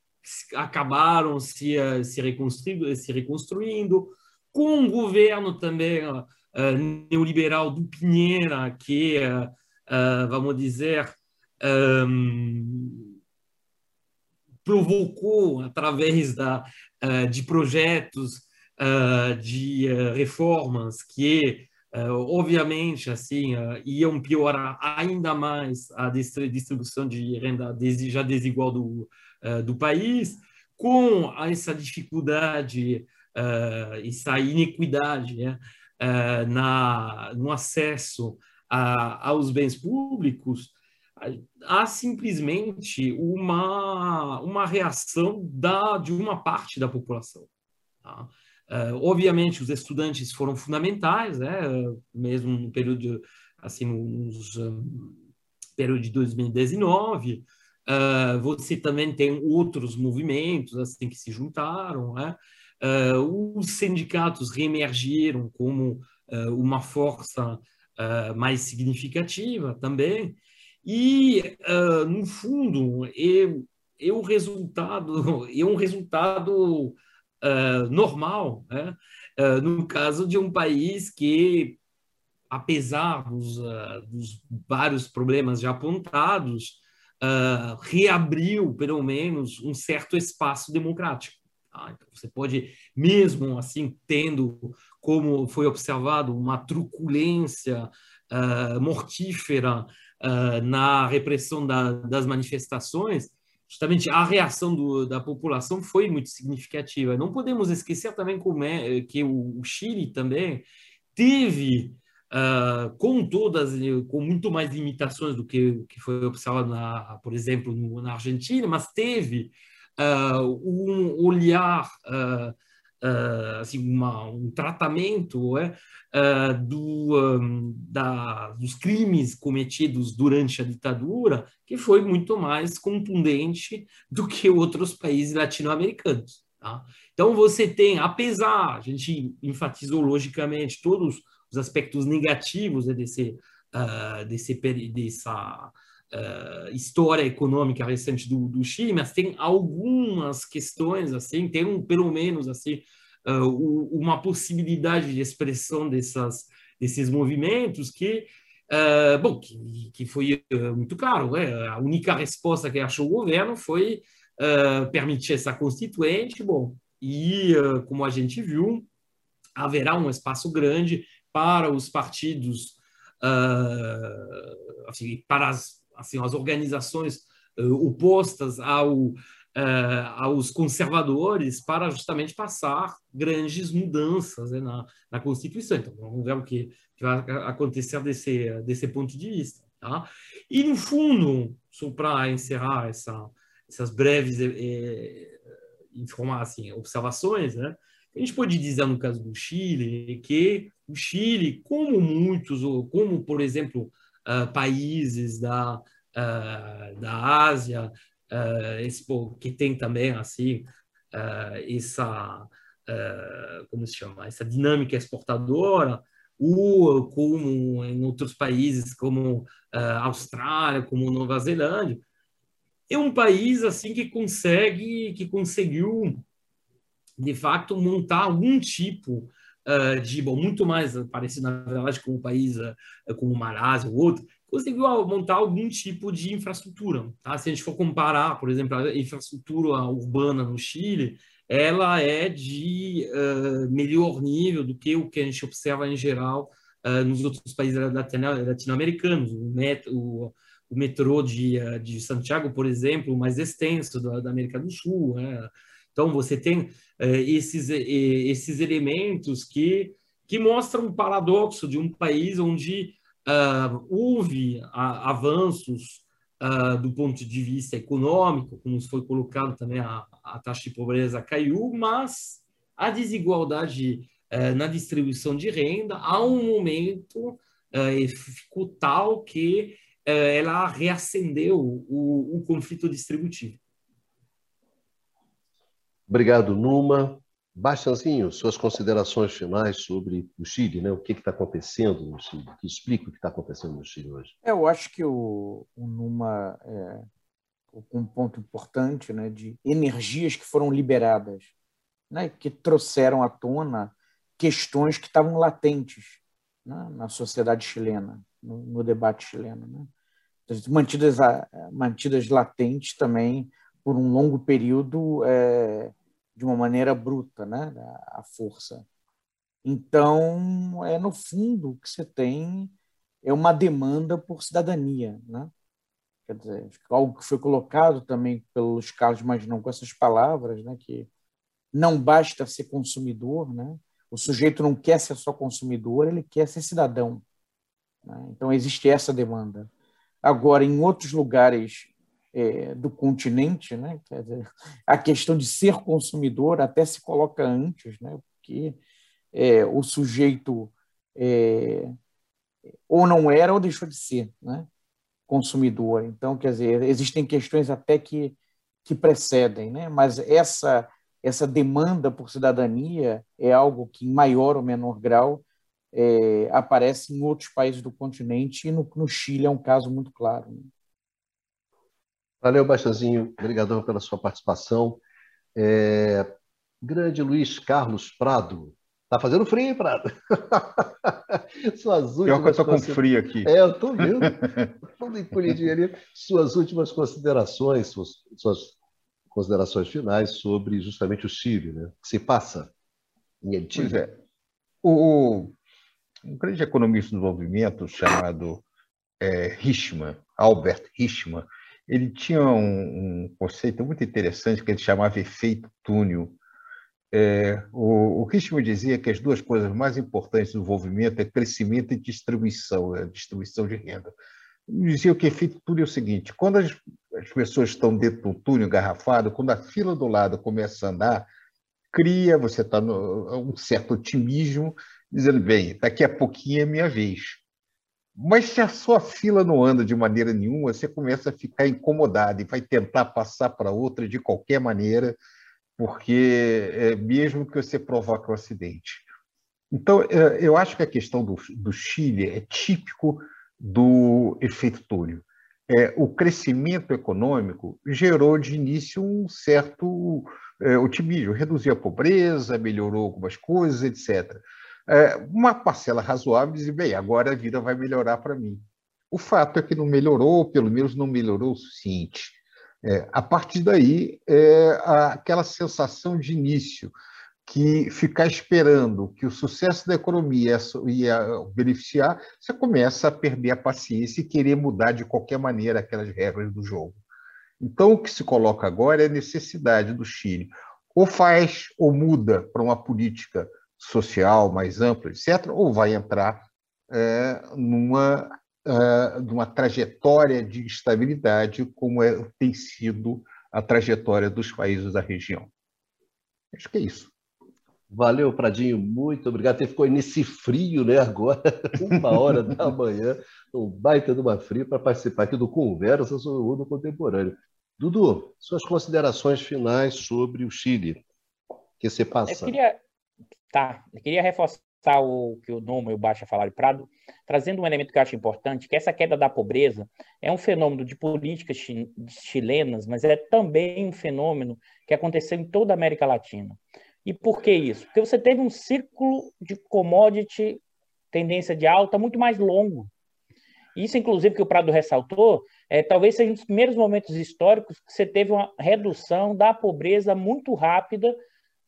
acabaram se, se, reconstruindo, se reconstruindo, com um governo também uh, neoliberal do Pinheira, que uh, uh, vamos dizer, um, provocou através da, uh, de projetos uh, de reformas que obviamente assim iam piorar ainda mais a distribuição de renda já desigual do, do país com essa dificuldade essa inequidade né, na, no acesso a, aos bens públicos, há simplesmente uma, uma reação da, de uma parte da população. Tá? Uh, obviamente, os estudantes foram fundamentais, né? mesmo no período, assim, nos um, período de 2019. Uh, você também tem outros movimentos assim que se juntaram, né? Uh, os sindicatos reemergiram como uma força uh, mais significativa também. E, uh, no fundo, é, é o resultado, é um resultado uh, normal, né? no caso de um país que, apesar dos, dos vários problemas já apontados, reabriu, pelo menos, um certo espaço democrático. Tá? Então, você pode, mesmo assim, tendo, como foi observado, uma truculência uh, mortífera uh, na repressão da, das manifestações, justamente a reação do, da população foi muito significativa. Não podemos esquecer também como é, que o, o Chile também teve Uh, com todas, com muito mais limitações do que que foi observado, na, por exemplo, no, na Argentina, mas teve uh, um olhar, uh, uh, assim, uma, um tratamento é, do, um, da, dos crimes cometidos durante a ditadura que foi muito mais contundente do que outros países latino-americanos. Tá? Então, você tem, apesar, a gente enfatizou logicamente todos os aspectos negativos desse, uh, desse, dessa uh, história econômica recente do, do, Chile, mas tem algumas questões assim, tem um, pelo menos assim uh, uma possibilidade de expressão dessas desses movimentos que uh, bom que, que foi muito claro, né? a única resposta que achou o governo foi permitir essa constituinte, bom e como a gente viu haverá um espaço grande para os partidos Uh, assim, para as assim, as organizações uh, opostas ao, uh, aos conservadores para justamente passar grandes mudanças né, na, na Constituição. Então, vamos ver o que, que vai acontecer desse, desse ponto de vista. Tá? E, no fundo, só para encerrar essa, essas breves eh, assim, observações, né? a gente pode dizer, no caso do Chile, que o Chile, como muitos, como, por exemplo, uh, países da, da Ásia, que tem também assim essa como se chama? Essa dinâmica exportadora ou como em outros países como Austrália como Nova Zelândia. É um país assim que consegue que conseguiu de fato montar algum tipo uh, de bom muito mais parecido na verdade com um país uh, como o Malásia ou outro conseguiu montar algum tipo de infraestrutura tá? se a gente for comparar por exemplo a infraestrutura urbana no Chile ela é de uh, melhor nível do que o que a gente observa em geral nos outros países latino-americanos o, o o metrô de, eh, de Santiago, por exemplo, mais extenso da, da América do Sul. Né? Então, você tem eh, esses, eh, esses elementos que, que mostram um paradoxo de um país onde uh, houve avanços uh, do ponto de vista econômico, como foi colocado também, a, a taxa de pobreza caiu, mas a desigualdade uh, na distribuição de renda, a um momento, ficou tal que ela reacendeu o, o conflito distributivo. Obrigado, Numa. Bastianzinho, suas considerações finais sobre o Chile, né? O que está acontecendo no Chile? Que explica o que está acontecendo no Chile hoje? Eu acho que o, o Numa é um ponto importante, né? De energias que foram liberadas, né? Que trouxeram à tona questões que estavam latentes né? na sociedade chilena, no, no debate chileno, né? mantidas, mantidas latentes também por um longo período é, de uma maneira bruta, né? a força. Então, é no fundo que você tem é uma demanda por cidadania, né? Quer dizer, algo que foi colocado também pelos Carlos Maginão com essas palavras, né? Que não basta ser consumidor, né? O sujeito não quer ser só consumidor, ele quer ser cidadão. Né? Então existe essa demanda. Agora, em outros lugares é, do continente, né, dizer, a questão de ser consumidor até se coloca antes, né, porque é, o sujeito é, ou não era ou deixou de ser né, consumidor. Então, quer dizer, existem questões até que, que precedem, né, mas essa, essa demanda por cidadania é algo que, em maior ou menor grau, é, aparece em outros países do continente e no, no Chile é um caso muito claro. Né? Valeu, Baixazinho. Obrigadão pela sua participação. É... Grande Luiz Carlos Prado. Tá fazendo frio, hein, Prado? Suas últimas Pior que eu estou com frio aqui. É, eu estou vendo. Tudo encolhidinho ali. Suas últimas considerações, suas, suas considerações finais sobre justamente o Chile, né? que se passa em El Chile. Pois é. O, um grande economista do desenvolvimento chamado é, Richman, Albert Richman, ele tinha um, um, conceito muito interessante que ele chamava efeito túnel. É, o, o dizia que as duas coisas mais importantes do desenvolvimento é crescimento e distribuição, é distribuição de renda. Ele dizia que efeito túnel é o seguinte: quando as, as pessoas estão dentro de um túnel garrafado, quando a fila do lado começa a andar, cria, você está um certo otimismo dizendo, bem, daqui a pouquinho é minha vez. Mas se a sua fila não anda de maneira nenhuma, você começa a ficar incomodado e vai tentar passar para outra de qualquer maneira, porque é, mesmo que você provoque um acidente. Então, é, eu acho que a questão do, do Chile é típico do efeito túnel. É, o crescimento econômico gerou de início um certo é, otimismo, reduziu a pobreza, melhorou algumas coisas, etc é, uma parcela razoável dizer, bem, agora a vida vai melhorar para mim. O fato é que não melhorou, pelo menos não melhorou o suficiente. É, a partir daí, é, aquela sensação de início, que ficar esperando que o sucesso da economia ia beneficiar, você começa a perder a paciência e querer mudar de qualquer maneira aquelas regras do jogo. Então, o que se coloca agora é a necessidade do Chile. Ou faz ou muda para uma política social mais ampla, etc., ou vai entrar é, numa, é, numa trajetória de estabilidade, como é, tem sido a trajetória dos países da região. Acho que é isso. Valeu, Pradinho, muito obrigado. Você ficou nesse frio, né? Agora, uma hora da manhã, um baita de uma frio para participar aqui do Conversa sobre o Mundo Contemporâneo. Dudu, suas considerações finais sobre o Chile, que você passa. Eu queria, tá, eu queria reforçar o que o Numa e o Baixa falaram, Prado, trazendo um elemento que eu acho importante, que essa queda da pobreza é um fenômeno de políticas chilenas, mas é também um fenômeno que aconteceu em toda a América Latina. E por que isso? Porque você teve um ciclo de commodity, tendência de alta, muito mais longo. Isso, inclusive, que o Prado ressaltou, é, talvez seja um dos primeiros momentos históricos que você teve uma redução da pobreza muito rápida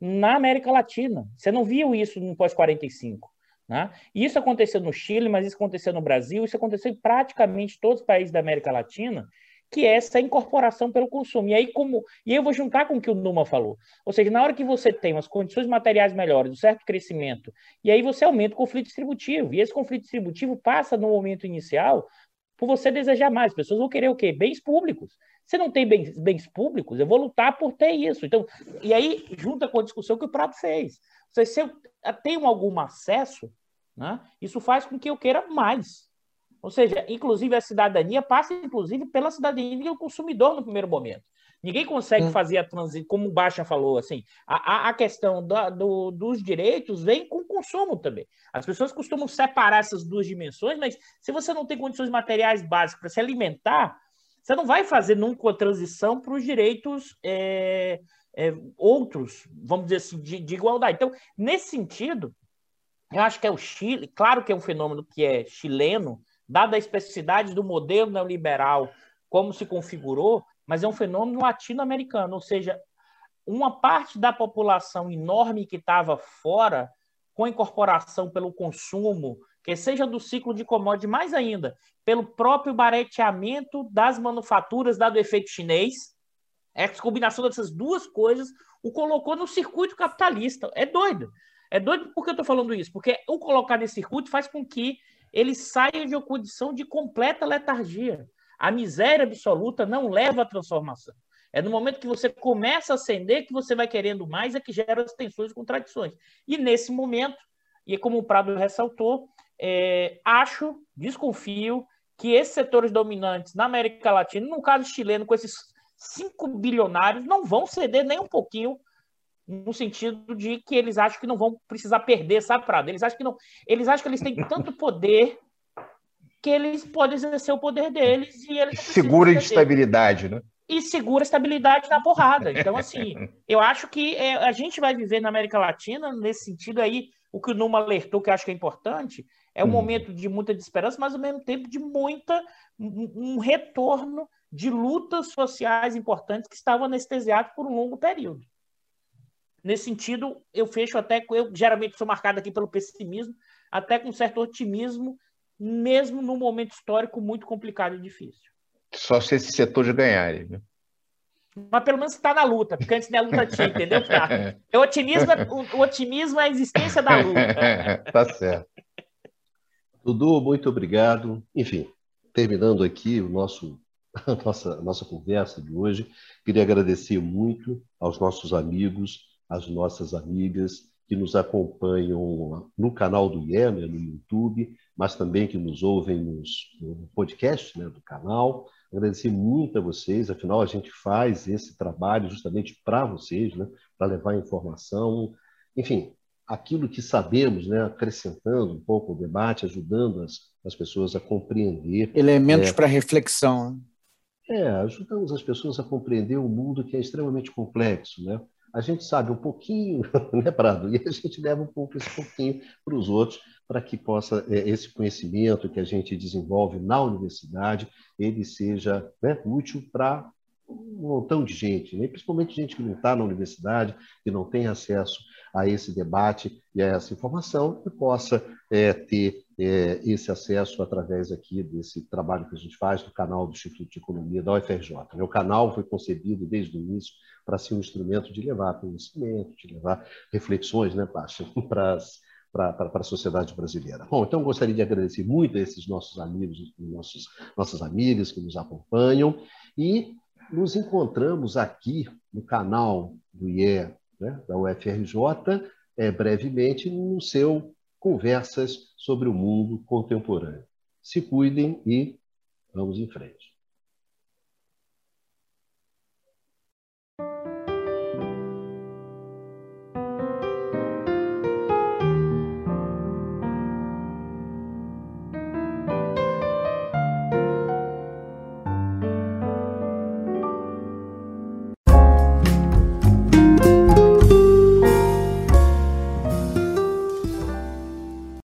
na América Latina. Você não viu isso no pós-45. Né? Isso aconteceu no Chile, mas isso aconteceu no Brasil, isso aconteceu em praticamente todos os países da América Latina, que é essa incorporação pelo consumo. E aí, como, e eu vou juntar com o que o Numa falou. Ou seja, na hora que você tem umas condições materiais melhores, um certo crescimento, e aí você aumenta o conflito distributivo. E esse conflito distributivo passa no momento inicial por você desejar mais. As pessoas vão querer o quê? Bens públicos. Se não tem bens, bens públicos, eu vou lutar por ter isso. Então, e aí junta com a discussão que o Prato fez. Seja, se eu tenho algum acesso, né, isso faz com que eu queira mais. Ou seja, inclusive a cidadania passa, inclusive, pela cidadania do consumidor no primeiro momento. Ninguém consegue fazer a transição, como o Baixa falou, assim, a, a questão da, do, dos direitos vem com o consumo também. As pessoas costumam separar essas duas dimensões, mas se você não tem condições materiais básicas para se alimentar, você não vai fazer nunca a transição para os direitos é, é, outros, vamos dizer assim, de, de igualdade. Então, nesse sentido, eu acho que é o Chile, claro que é um fenômeno que é chileno, dada a especificidade do modelo neoliberal, como se configurou, mas é um fenômeno latino-americano, ou seja, uma parte da população enorme que estava fora, com incorporação pelo consumo, que seja do ciclo de commodity, mais ainda, pelo próprio bareteamento das manufaturas, dado efeito chinês, essa combinação dessas duas coisas o colocou no circuito capitalista. É doido. É doido por que eu estou falando isso? Porque o colocar nesse circuito faz com que ele saia de uma condição de completa letargia. A miséria absoluta não leva à transformação. É no momento que você começa a acender que você vai querendo mais, é que gera as tensões e contradições. E nesse momento, e como o Prado ressaltou, é, acho, desconfio, que esses setores dominantes na América Latina, no caso chileno, com esses cinco bilionários, não vão ceder nem um pouquinho no sentido de que eles acham que não vão precisar perder essa prada. Eles acham que não, eles acham que eles têm tanto poder que eles podem exercer o poder deles e eles segura estabilidade, né? E segura estabilidade na porrada. Então, assim, eu acho que é, a gente vai viver na América Latina nesse sentido aí. O que o Numa alertou, que eu acho que é importante, é um hum. momento de muita desesperança, mas ao mesmo tempo de muita um, um retorno de lutas sociais importantes que estavam anestesiadas por um longo período. Nesse sentido, eu fecho até, eu geralmente sou marcado aqui pelo pessimismo, até com certo otimismo, mesmo num momento histórico muito complicado e difícil. Só se esses setores ganharem, né? Mas pelo menos está na luta, porque antes da luta tinha, entendeu? O otimismo, é, o, otimismo é a existência da luta. tá certo. Dudu, muito obrigado. Enfim, terminando aqui o nosso a nossa, a nossa conversa de hoje, queria agradecer muito aos nossos amigos as nossas amigas que nos acompanham no canal do IEM, no YouTube, mas também que nos ouvem nos, no podcast né, do canal. Agradecer muito a vocês, afinal, a gente faz esse trabalho justamente para vocês, né, para levar informação, enfim, aquilo que sabemos, né, acrescentando um pouco o debate, ajudando as, as pessoas a compreender. Elementos é, para reflexão. É, ajudamos as pessoas a compreender um mundo que é extremamente complexo, né? a gente sabe um pouquinho, né, Prado? E a gente leva um pouco esse pouquinho para os outros, para que possa é, esse conhecimento que a gente desenvolve na universidade, ele seja né, útil para um montão de gente, né? principalmente gente que não está na universidade, que não tem acesso a esse debate e a essa informação, e possa é, ter é, esse acesso através aqui desse trabalho que a gente faz do canal do Instituto de Economia da UFRJ. Né? O canal foi concebido desde o início para ser um instrumento de levar conhecimento, de levar reflexões né, para para a sociedade brasileira. Bom, então gostaria de agradecer muito a esses nossos amigos, nossos, nossas amigas que nos acompanham e nos encontramos aqui no canal do IE, né, da UFRJ, é, brevemente no seu Conversas sobre o Mundo Contemporâneo. Se cuidem e vamos em frente.